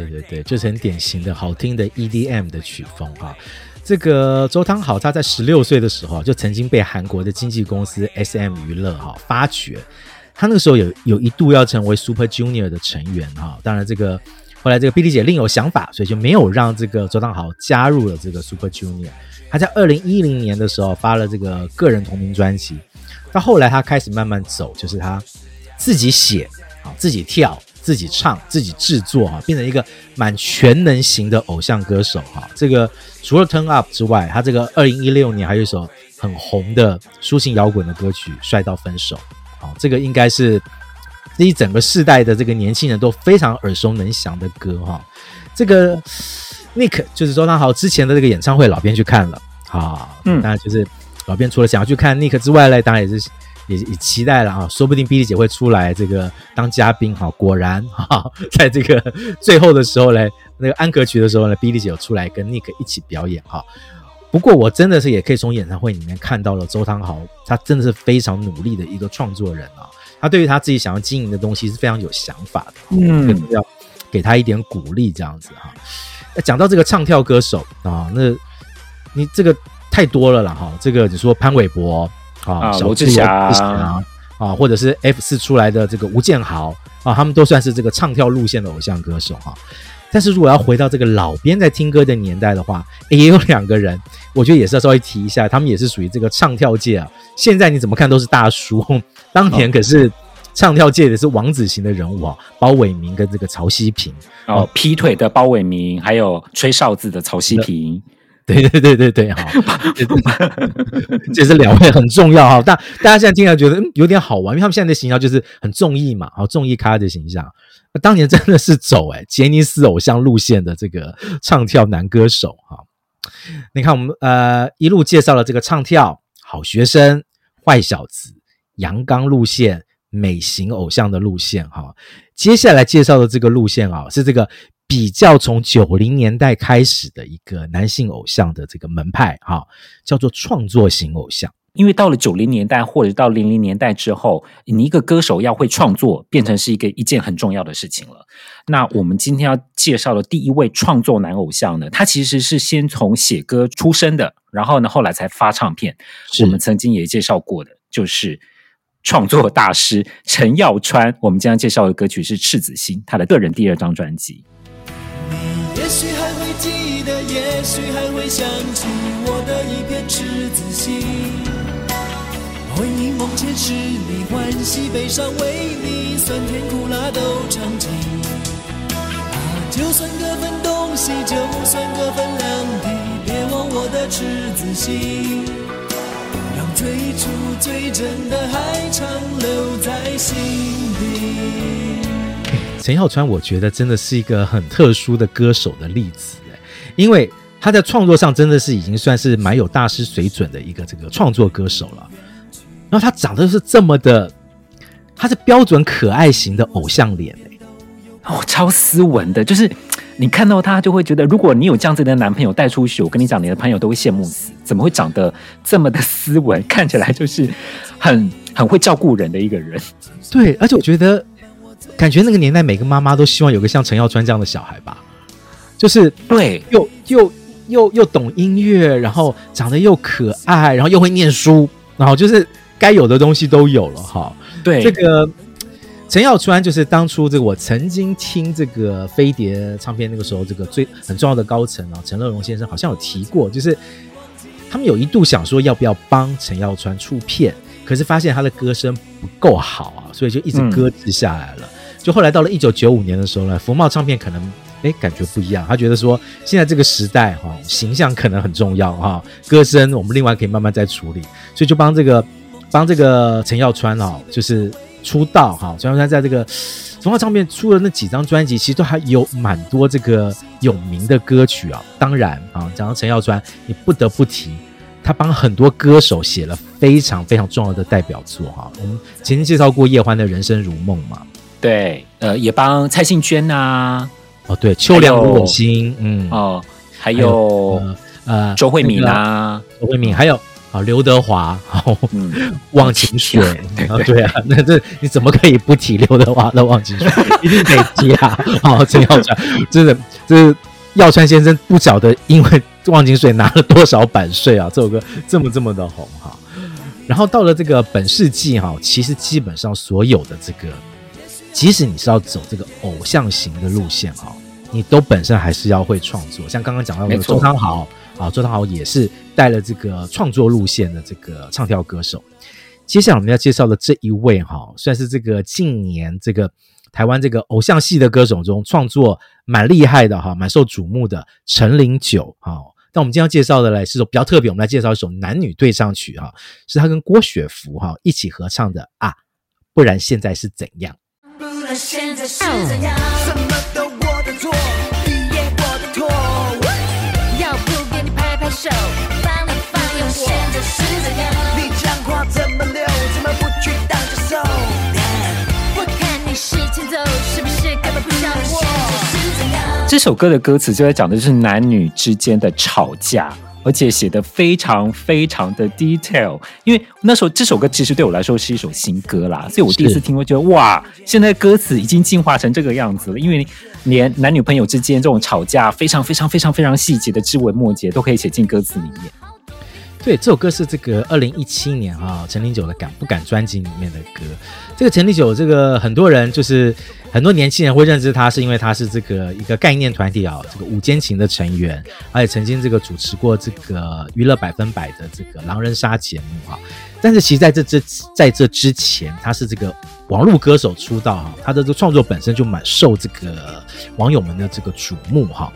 对对对，就是很典型的好听的 EDM 的曲风啊。这个周汤豪他在十六岁的时候就曾经被韩国的经纪公司 SM 娱乐哈发掘，他那个时候有有一度要成为 Super Junior 的成员哈。当然这个后来这个 B D 姐另有想法，所以就没有让这个周汤豪加入了这个 Super Junior。他在二零一零年的时候发了这个个人同名专辑，到后来他开始慢慢走，就是他自己写啊，自己跳。自己唱、自己制作哈，变成一个蛮全能型的偶像歌手哈。这个除了 Turn Up 之外，他这个二零一六年还有一首很红的抒情摇滚的歌曲《帅到分手》。啊，这个应该是这一整个世代的这个年轻人都非常耳熟能详的歌哈。这个 Nick 就是周汤豪之前的这个演唱会，老编去看了啊。嗯，当然就是老编除了想要去看 Nick 之外呢，当然也是。也也期待了啊，说不定 Billy 姐会出来这个当嘉宾哈。果然哈，在这个最后的时候呢，那个安可曲的时候呢，Billy 姐有出来跟 Nick 一起表演哈。不过我真的是也可以从演唱会里面看到了周汤豪，他真的是非常努力的一个创作人啊。他对于他自己想要经营的东西是非常有想法的，嗯，要给他一点鼓励这样子哈。讲到这个唱跳歌手啊，那你这个太多了啦哈。这个你说潘玮柏。啊，罗志祥啊，啊，或者是 F 四出来的这个吴建豪啊，他们都算是这个唱跳路线的偶像歌手哈。但是如果要回到这个老编在听歌的年代的话，也有两个人，我觉得也是要稍微提一下，他们也是属于这个唱跳界啊。现在你怎么看都是大叔，当年可是唱跳界的是王子型的人物啊，包伟明跟这个曹希平
哦，劈腿的包伟明，还有吹哨子的曹希平。
对对对对对，哈，这是两位很重要哈。大大家现在听来觉得嗯有点好玩，因为他们现在的形象就是很综艺嘛，好综艺咖的形象。那当年真的是走哎杰尼斯偶像路线的这个唱跳男歌手哈。你看我们呃一路介绍了这个唱跳好学生、坏小子、阳刚路线、美型偶像的路线哈。接下来介绍的这个路线啊是这个。比较从九零年代开始的一个男性偶像的这个门派哈，叫做创作型偶像。
因为到了九零年代或者到零零年代之后，你一个歌手要会创作，变成是一个一件很重要的事情了。那我们今天要介绍的第一位创作男偶像呢，他其实是先从写歌出身的，然后呢后来才发唱片。我们曾经也介绍过的，就是创作大师陈耀川。我们今天介绍的歌曲是《赤子心》，他的个人第二张专辑。
也许还会记得，也许还会想起我的一片赤子心。回忆梦前是，你欢喜悲伤为你，酸甜苦辣都尝尽。把就算各分东西，就算各分两地，别忘我的赤子心，让最初最真的还长留在心。
陈小川，我觉得真的是一个很特殊的歌手的例子，因为他在创作上真的是已经算是蛮有大师水准的一个这个创作歌手了。然后他长得是这么的，他是标准可爱型的偶像脸
哦，超斯文的，就是你看到他就会觉得，如果你有这样子的男朋友带出去，我跟你讲，你的朋友都会羡慕死，怎么会长得这么的斯文，看起来就是很很会照顾人的一个人。
对，而且我觉得。感觉那个年代，每个妈妈都希望有个像陈耀川这样的小孩吧，就是
对，
又又又又懂音乐，然后长得又可爱，然后又会念书，然后就是该有的东西都有了哈。
对，
这个陈耀川就是当初这个我曾经听这个飞碟唱片那个时候，这个最很重要的高层啊，陈乐融先生好像有提过，就是他们有一度想说要不要帮陈耀川出片，可是发现他的歌声不够好啊，所以就一直搁置下来了。就后来到了一九九五年的时候呢，福茂唱片可能哎感觉不一样，他觉得说现在这个时代哈、形象可能很重要哈、歌声我们另外可以慢慢再处理，所以就帮这个帮这个陈耀川哦，就是出道哈，陈耀川在这个福茂唱片出了那几张专辑，其实都还有蛮多这个有名的歌曲啊。当然啊，讲到陈耀川，你不得不提他帮很多歌手写了非常非常重要的代表作哈。我们前面介绍过叶欢的人生如梦嘛。
对，呃，也帮蔡幸娟呐、啊，
哦，对，秋凉如我心，嗯，
哦，还有呃，周慧敏啊，
周慧敏，还有啊，刘德华，好，嗯，忘情水，对 对啊，那这你怎么可以不提刘德华的忘情水？一定得提啊！好，陈耀川，真的，这是耀川先生不晓得因为忘情水拿了多少版税啊！这首歌这么这么的红哈，然后到了这个本世纪哈，其实基本上所有的这个。即使你是要走这个偶像型的路线哈，你都本身还是要会创作。像刚刚讲到的周汤豪啊，周汤豪也是带了这个创作路线的这个唱跳歌手。接下来我们要介绍的这一位哈，算是这个近年这个台湾这个偶像系的歌手中创作蛮厉害的哈，蛮受瞩目的陈零九哈。但我们今天要介绍的呢是首比较特别，我们来介绍一首男女对唱曲哈，是他跟郭雪芙哈一起合唱的啊，不然现在是怎样？
现在是怎样？什么都我的错，我的错。要不给你拍拍手，放一放。现在是怎样？你讲话怎么
这首歌的歌词就在讲的就是男女之间的吵架。而且写得非常非常的 detail，因为那时候这首歌其实对我来说是一首新歌啦，所以我第一次听，会觉得哇，现在歌词已经进化成这个样子了，因为连男女朋友之间这种吵架非常非常非常非常细节的枝微末节都可以写进歌词里面。
对，这首歌是这个二零一七年啊，陈零九的《敢不敢》专辑里面的歌。这个陈立九，这个很多人就是很多年轻人会认知他，是因为他是这个一个概念团体啊，这个五间情的成员，而且曾经这个主持过这个娱乐百分百的这个狼人杀节目啊。但是其实在这之在这之前，他是这个网络歌手出道哈，他的这个创作本身就蛮受这个网友们的这个瞩目哈。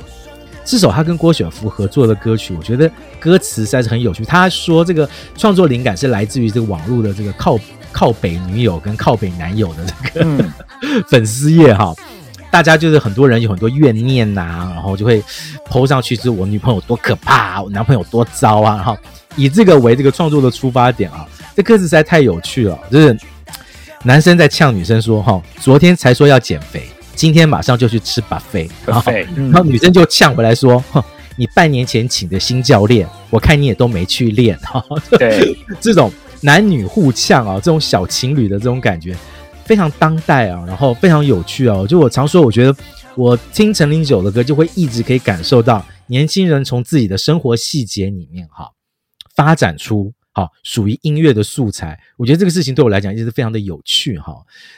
这首他跟郭雪芙合作的歌曲，我觉得歌词实在是很有趣。他说这个创作灵感是来自于这个网络的这个靠靠北女友跟靠北男友的这个、嗯、粉丝页哈，大家就是很多人有很多怨念呐、啊，然后就会 po 上去，就是我女朋友多可怕，我男朋友多糟啊，然后以这个为这个创作的出发点啊，这歌词实在太有趣了，就是男生在呛女生说哈，昨天才说要减肥。今天马上就去吃 buffet，然后，然后女生就呛回来说：“哼，你半年前请的新教练，我看你也都没去练。”哈，对，这种男女互呛啊，这种小情侣的这种感觉非常当代啊，然后非常有趣啊。就我常说，我觉得我听陈零九的歌，就会一直可以感受到年轻人从自己的生活细节里面哈发展出。好，属于音乐的素材，我觉得这个事情对我来讲一直非常的有趣哈。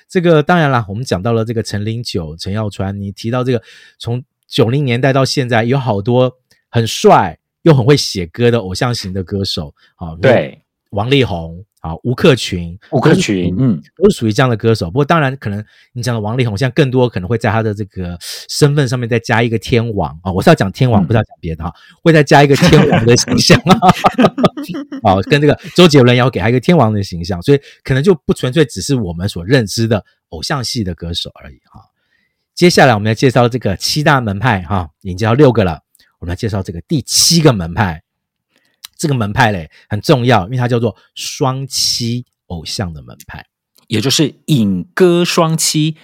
这个当然啦，我们讲到了这个陈零九、陈耀川，你提到这个从九零年代到现在，有好多很帅又很会写歌的偶像型的歌手啊，对，王力宏啊，吴克群，
吴克群，嗯，
都是属于这样的歌手。不过当然，可能你讲的王力宏，现在更多可能会在他的这个 身份上面再加一个天王啊、哦。我是要讲天王，嗯、不是要讲别的哈，会再加一个天王的形象啊。好，跟这个周杰伦也要给他一个天王的形象，所以可能就不纯粹只是我们所认知的偶像系的歌手而已哈。接下来我们来介绍这个七大门派哈，已经介绍六个了，我们来介绍这个第七个门派。这个门派嘞很重要，因为它叫做双栖偶像的门派，
也就是影歌双栖，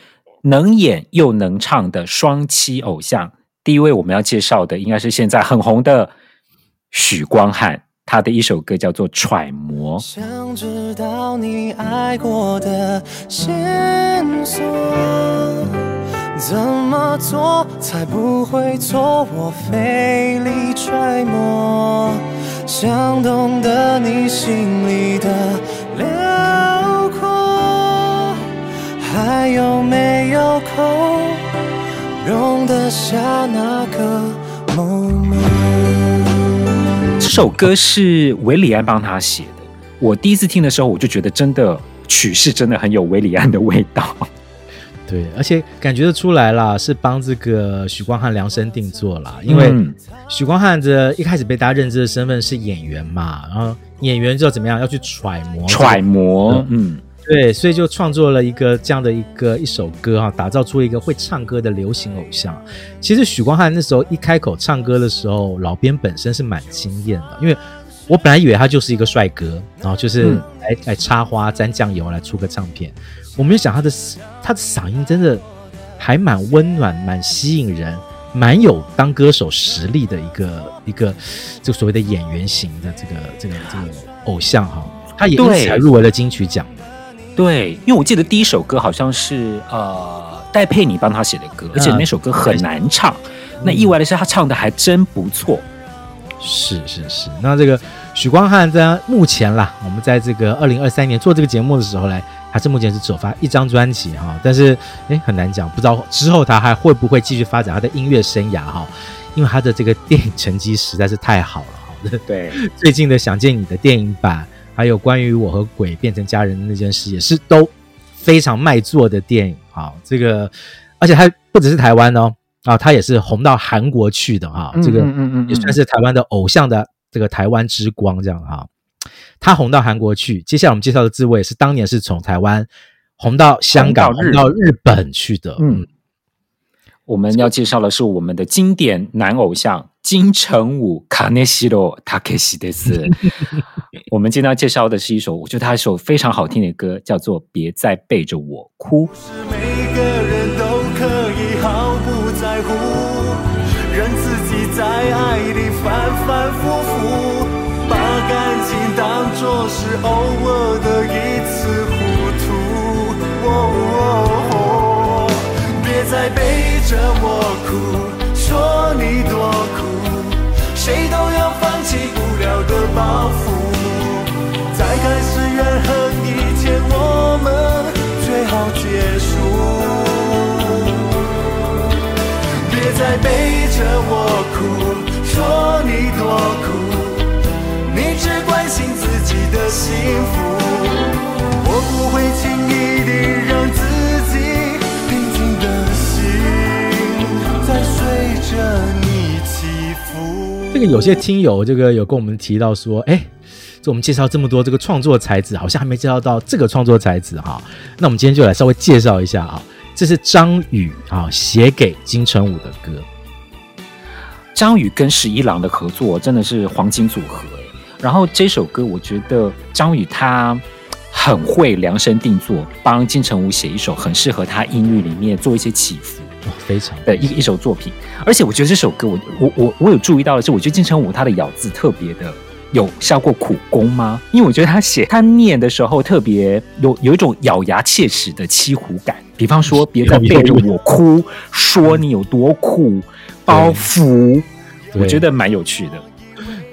能演又能唱的双栖偶像。第一位我们要介绍的，应该是现在很红的许光汉，他的一首歌叫做《揣摩》。
想知道你爱过的线索。怎么做才不会错？我费力揣摩，想懂得你心里的辽阔，还有没有空容得下那个梦
这首歌是韦礼安帮他写的。我第一次听的时候，我就觉得真的曲式真的很有韦礼安的味道。
对，而且感觉得出来啦，是帮这个许光汉量身定做啦。因为许光汉这一开始被大家认知的身份是演员嘛，然后演员就怎么样要去揣摩
揣摩，嗯，
对，所以就创作了一个这样的一个一首歌哈，打造出一个会唱歌的流行偶像。其实许光汉那时候一开口唱歌的时候，老编本身是蛮惊艳的，因为我本来以为他就是一个帅哥，然后就是来、嗯、来插花沾酱油来出个唱片。我没有想他的他的嗓音真的还蛮温暖、蛮吸引人、蛮有当歌手实力的一个一个这个所谓的演员型的这个这个这个偶像哈，他也因此才入围了金曲奖。
对，因为我记得第一首歌好像是呃戴佩妮帮他写的歌，而且那首歌很难唱。嗯、那意外的是他唱的还真不错。
是是是，那这个许光汉在目前啦，我们在这个二零二三年做这个节目的时候来。他是目前是只有发一张专辑哈，但是诶很难讲，不知道之后他还会不会继续发展他的音乐生涯哈，因为他的这个电影成绩实在是太好了哈。
对，
最近的《想见你》的电影版，还有关于我和鬼变成家人的那件事，也是都非常卖座的电影哈。这个，而且他不只是台湾哦，啊，他也是红到韩国去的哈。这个也算是台湾的偶像的这个台湾之光这样哈。他红到韩国去，接下来我们介绍的这位是当年是从台湾红到香港、红到日本去的。嗯，
我们要介绍的是我们的经典男偶像金城武卡内西罗塔克西德斯。我们今天要介绍的是一首，我觉得他一首非常好听的歌，叫做《别再背着我哭》。
是每个人都可以毫不在乎，让自己在爱里反反复复。当作是偶尔的一次糊涂，别再背着我哭，说你多苦，谁都有放弃不了的包袱，在开始怨恨以前，我们最好结束。别再背着我哭，说你多苦。你只管关心自己的幸福，我不会轻易地让自己平静的心再随着你起伏。
这个有些听友这个有跟我们提到说，哎，这我们介绍这么多这个创作才子，好像还没介绍到这个创作才子哈。那我们今天就来稍微介绍一下啊，这是张宇啊写给金城武的歌。
张宇跟十一郎的合作真的是黄金组合。然后这首歌，我觉得张宇他很会量身定做，帮金城武写一首很适合他音域里面做一些起伏，
非常
的一一首作品。而且我觉得这首歌我，我我我我有注意到的是，我觉得金城武他的咬字特别的有下过苦功吗？因为我觉得他写他念的时候特别有有一种咬牙切齿的凄苦感。比方说，别再背着我哭，说你有多苦，包袱，我觉得蛮有趣的。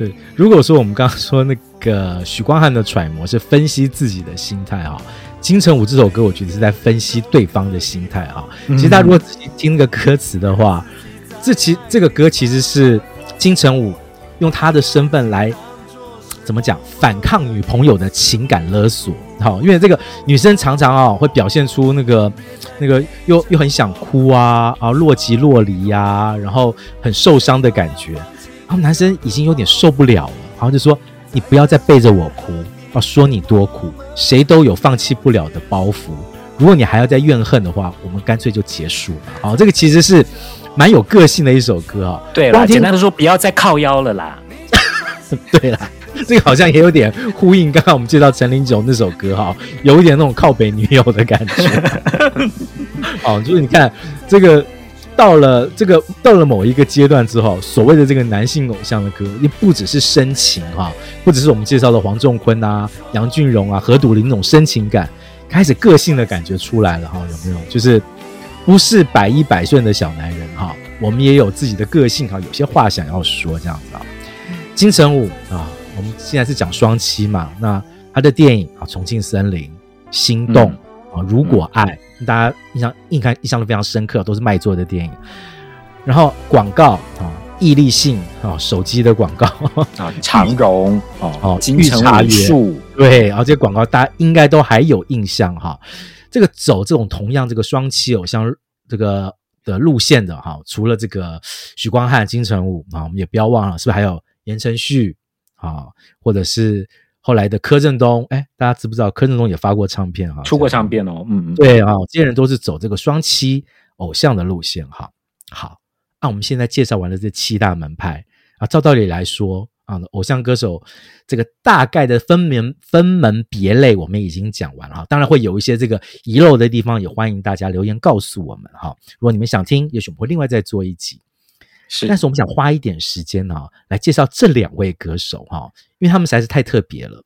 对，如果说我们刚刚说那个许光汉的揣摩是分析自己的心态哈，金城武这首歌我觉得是在分析对方的心态哈。其实大家如果仔细听那个歌词的话，这其这个歌其实是金城武用他的身份来怎么讲反抗女朋友的情感勒索。好，因为这个女生常常啊会表现出那个那个又又很想哭啊啊若即若离呀、啊，然后很受伤的感觉。然后男生已经有点受不了了，然后就说：“你不要再背着我哭，要说你多苦，谁都有放弃不了的包袱。如果你还要再怨恨的话，我们干脆就结束了。”好，这个其实是蛮有个性的一首歌啊。
对了，简单的说，不要再靠腰了啦。
对啦。这个好像也有点呼应刚刚我们介绍陈零九那首歌哈，有一点那种靠北女友的感觉。哦，就是你看这个到了这个到了某一个阶段之后，所谓的这个男性偶像的歌，也不只是深情哈，不只是我们介绍的黄仲坤啊、杨俊荣啊、何笃霖那种深情感，开始个性的感觉出来了哈，有没有？就是不是百依百顺的小男人哈，我们也有自己的个性哈，有些话想要说这样子啊。金城武啊。我们现在是讲双栖嘛，那他的电影啊，《重庆森林》、《心动》啊，《如果爱》，大家印象印象印象都非常深刻，都是卖座的电影。然后广告啊，易利信啊，手机的广告
啊，长荣哦，金城武
对，然后这些广告大家应该都还有印象哈。这个走这种同样这个双栖偶像这个的路线的哈，除了这个许光汉、金城武啊，我们也不要忘了，是不是还有言承旭？啊，或者是后来的柯震东，哎，大家知不知道柯震东也发过唱片哈，
出过唱片哦，嗯，
对啊，这些人都是走这个双栖偶像的路线哈。好，那我们现在介绍完了这七大门派啊，照道理来说啊，偶像歌手这个大概的分门分门别类我们已经讲完了哈，当然会有一些这个遗漏的地方，也欢迎大家留言告诉我们哈。如果你们想听，也许我们会另外再做一集。是，但是我们想花一点时间呢、啊，来介绍这两位歌手哈，因为他们实在是太特别了。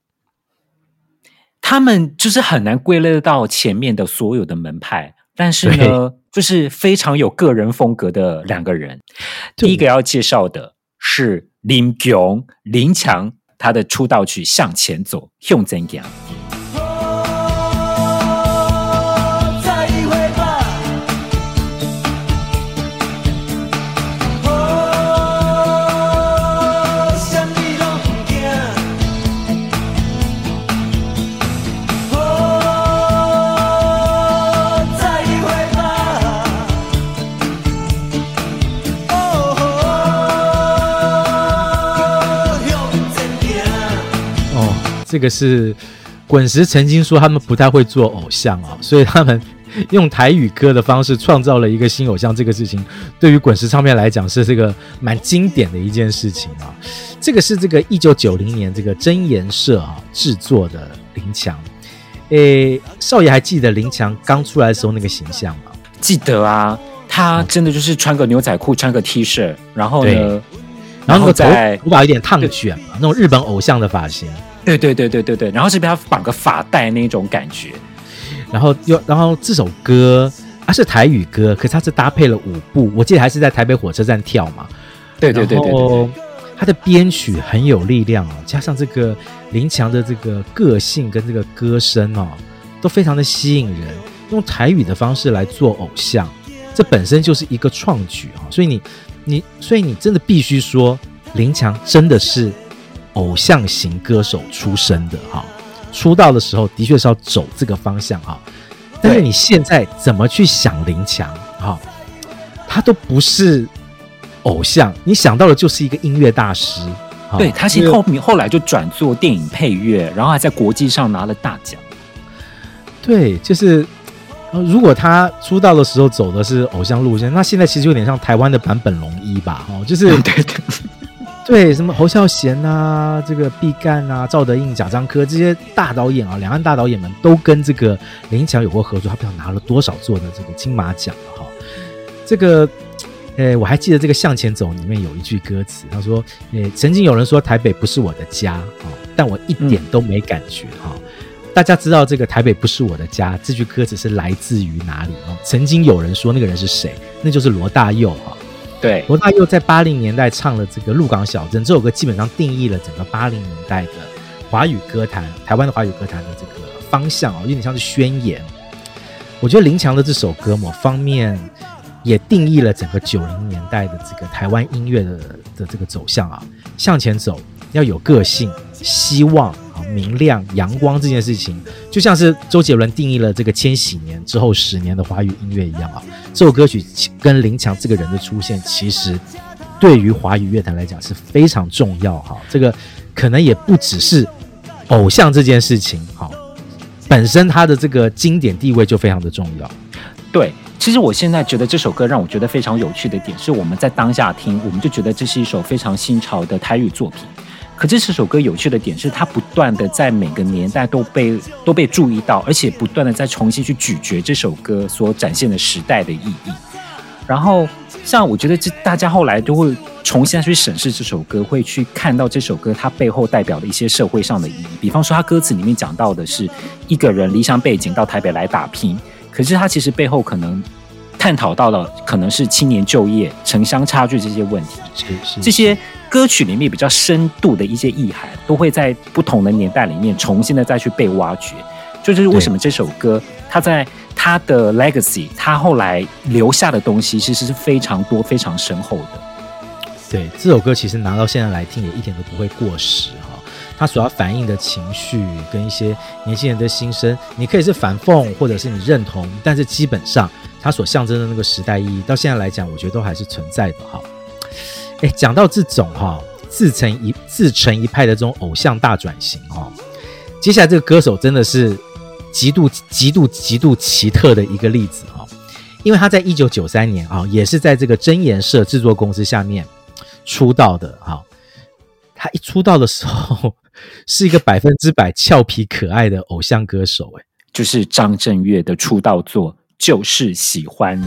他们就是很难归类到前面的所有的门派，但是呢，就是非常有个人风格的两个人。第一个要介绍的是林强，林强，他的出道曲《向前走》，向前走。
这个是滚石曾经说他们不太会做偶像啊，所以他们用台语歌的方式创造了一个新偶像。这个事情对于滚石唱片来讲是这个蛮经典的一件事情啊。这个是这个一九九零年这个真言社啊制作的林强。诶，少爷还记得林强刚出来的时候那个形象吗？
记得啊，他真的就是穿个牛仔裤，穿个 T 恤，然后呢，
然后在头发有点烫卷嘛，那种日本偶像的发型。
对对对对对对，然后这边他绑个发带那种感觉，
然后又然后这首歌它是台语歌，可是它是搭配了舞步，我记得还是在台北火车站跳嘛。
对对对对对，
它的编曲很有力量哦，加上这个林强的这个个性跟这个歌声哦，都非常的吸引人。用台语的方式来做偶像，这本身就是一个创举啊！所以你你所以你真的必须说林强真的是。偶像型歌手出身的哈，出道的时候的确是要走这个方向哈，但是你现在怎么去想林强哈，他都不是偶像，你想到的就是一个音乐大师。
对，他其实后面后来就转做电影配乐，然后还在国际上拿了大奖。
对，就是如果他出道的时候走的是偶像路线，那现在其实有点像台湾的版本龙一吧？哦，就是
对 对。
对，什么侯孝贤啊，这个毕赣啊，赵德胤、贾樟柯这些大导演啊，两岸大导演们都跟这个林强有过合作，他不知道拿了多少座的这个金马奖了哈。这个，诶，我还记得这个《向前走》里面有一句歌词，他说：“诶，曾经有人说台北不是我的家啊，但我一点都没感觉哈。”大家知道这个“台北不是我的家”这句歌词是来自于哪里哦？曾经有人说那个人是谁？那就是罗大佑哈。
对，
罗大佑在八零年代唱了这个《鹿港小镇》，这首歌基本上定义了整个八零年代的华语歌坛，台湾的华语歌坛的这个方向啊，有点像是宣言。我觉得林强的这首歌，某方面也定义了整个九零年代的这个台湾音乐的的这个走向啊。向前走，要有个性、希望明亮、阳光这件事情，就像是周杰伦定义了这个千禧年之后十年的华语音乐一样啊。这首歌曲跟林强这个人的出现，其实对于华语乐坛来讲是非常重要哈。这个可能也不只是偶像这件事情哈，本身他的这个经典地位就非常的重要。
对。其实我现在觉得这首歌让我觉得非常有趣的点是，我们在当下听，我们就觉得这是一首非常新潮的台语作品。可这首歌有趣的点是，它不断的在每个年代都被都被注意到，而且不断的在重新去咀嚼这首歌所展现的时代的意义。然后，像我觉得这大家后来都会重新去审视这首歌，会去看到这首歌它背后代表的一些社会上的意义。比方说，它歌词里面讲到的是一个人离乡背井到台北来打拼。可是它其实背后可能探讨到了，可能是青年就业、城乡差距这些问题。
是是，
这些歌曲里面比较深度的一些意涵，都会在不同的年代里面重新的再去被挖掘。就是为什么这首歌它在它的 legacy，它后来留下的东西其实是非常多、非常深厚的。
对，这首歌其实拿到现在来听，也一点都不会过时。哈。它所要反映的情绪跟一些年轻人的心声，你可以是反讽，或者是你认同，但是基本上它所象征的那个时代意义，到现在来讲，我觉得都还是存在的哈。哎，讲到这种哈自成一自成一派的这种偶像大转型哈，接下来这个歌手真的是极度极度极度奇特的一个例子哈，因为他在一九九三年啊，也是在这个真言社制作公司下面出道的哈。他一出道的时候。是一个百分之百俏皮可爱的偶像歌手，哎，
就是张震岳的出道作《就是喜欢你》。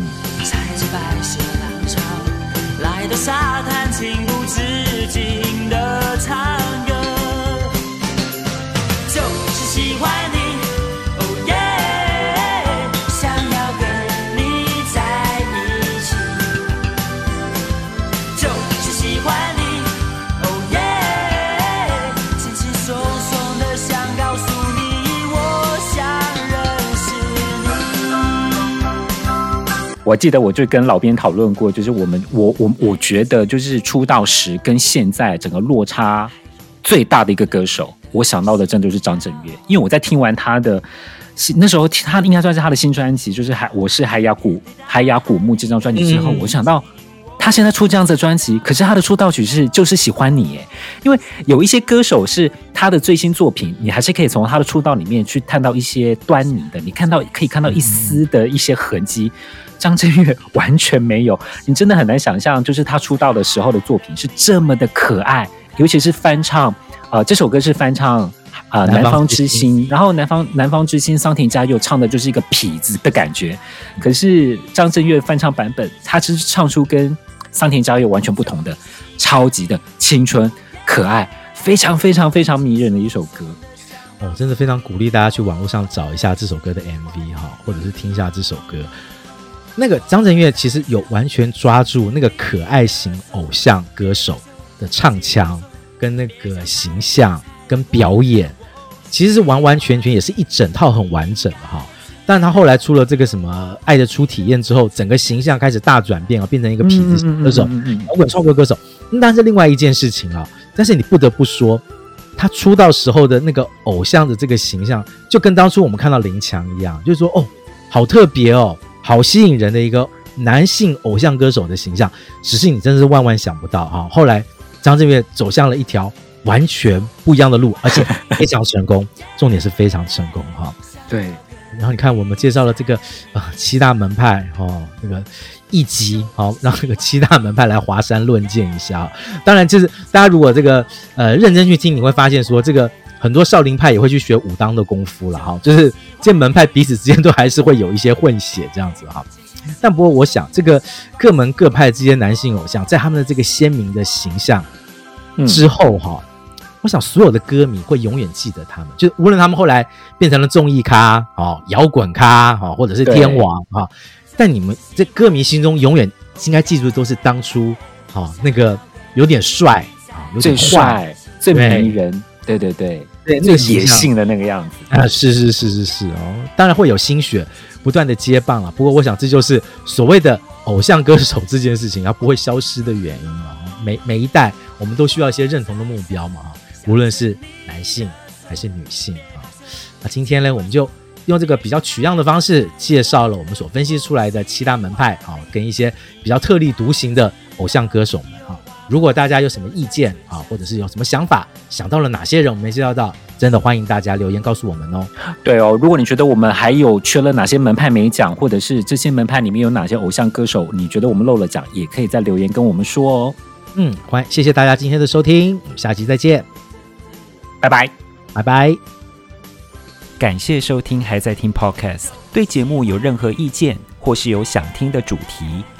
我记得我就跟老编讨论过，就是我们我我我觉得就是出道时跟现在整个落差最大的一个歌手，我想到的真的就是张震岳，因为我在听完他的那时候，他应该算是他的新专辑，就是海我是海雅古海雅古墓这张专辑之后，嗯、我想到他现在出这样子的专辑，可是他的出道曲是就是喜欢你耶，因为有一些歌手是他的最新作品，你还是可以从他的出道里面去看到一些端倪的，你看到可以看到一丝的一些痕迹。嗯张震岳完全没有，你真的很难想象，就是他出道的时候的作品是这么的可爱，尤其是翻唱，呃，这首歌是翻唱，啊、呃，南方之星，然后南方南方之星桑田佳祐唱的就是一个痞子的感觉，可是张震岳翻唱版本，他只是唱出跟桑田佳祐完全不同的，超级的青春可爱，非常非常非常迷人的一首歌，
哦，真的非常鼓励大家去网络上找一下这首歌的 MV 哈，或者是听一下这首歌。那个张震岳其实有完全抓住那个可爱型偶像歌手的唱腔，跟那个形象跟表演，其实是完完全全也是一整套很完整的哈。但他后来出了这个什么《爱的初体验》之后，整个形象开始大转变啊，变成一个痞子歌手、摇滚创作歌手，那是另外一件事情啊。但是你不得不说，他出道时候的那个偶像的这个形象，就跟当初我们看到林强一样，就是说哦，好特别哦。好吸引人的一个男性偶像歌手的形象，只是你真的是万万想不到哈。后来张震岳走向了一条完全不一样的路，而且 非常成功，重点是非常成功哈。
对，
然后你看我们介绍了这个啊、呃、七大门派哈，那个一集好，让这个七大门派来华山论剑一下。当然，就是大家如果这个呃认真去听，你会发现说这个。很多少林派也会去学武当的功夫了哈，就是这门派彼此之间都还是会有一些混血这样子哈。但不过我想，这个各门各派这些男性偶像，在他们的这个鲜明的形象之后哈，嗯、我想所有的歌迷会永远记得他们，就无论他们后来变成了综艺咖哦、摇滚咖哦，或者是天王啊，对但你们这歌迷心中永远应该记住的都是当初哦那个有点帅啊，有点帅、
最迷人。对对对对，那个野性的那个样子
啊，是是是是是哦，当然会有新血不断的接棒啊。不过我想这就是所谓的偶像歌手这件事情，它不会消失的原因啊。每每一代我们都需要一些认同的目标嘛，哈，无论是男性还是女性啊。那今天呢，我们就用这个比较取样的方式，介绍了我们所分析出来的七大门派啊，跟一些比较特立独行的偶像歌手们啊。如果大家有什么意见啊，或者是有什么想法，想到了哪些人我们没介绍到，真的欢迎大家留言告诉我们哦。
对哦，如果你觉得我们还有缺了哪些门派没讲，或者是这些门派里面有哪些偶像歌手，你觉得我们漏了讲，也可以在留言跟我们说哦。
嗯，欢迎，谢谢大家今天的收听，我们下期再见，
拜拜，
拜拜。
感谢收听，还在听 Podcast。对节目有任何意见，或是有想听的主题，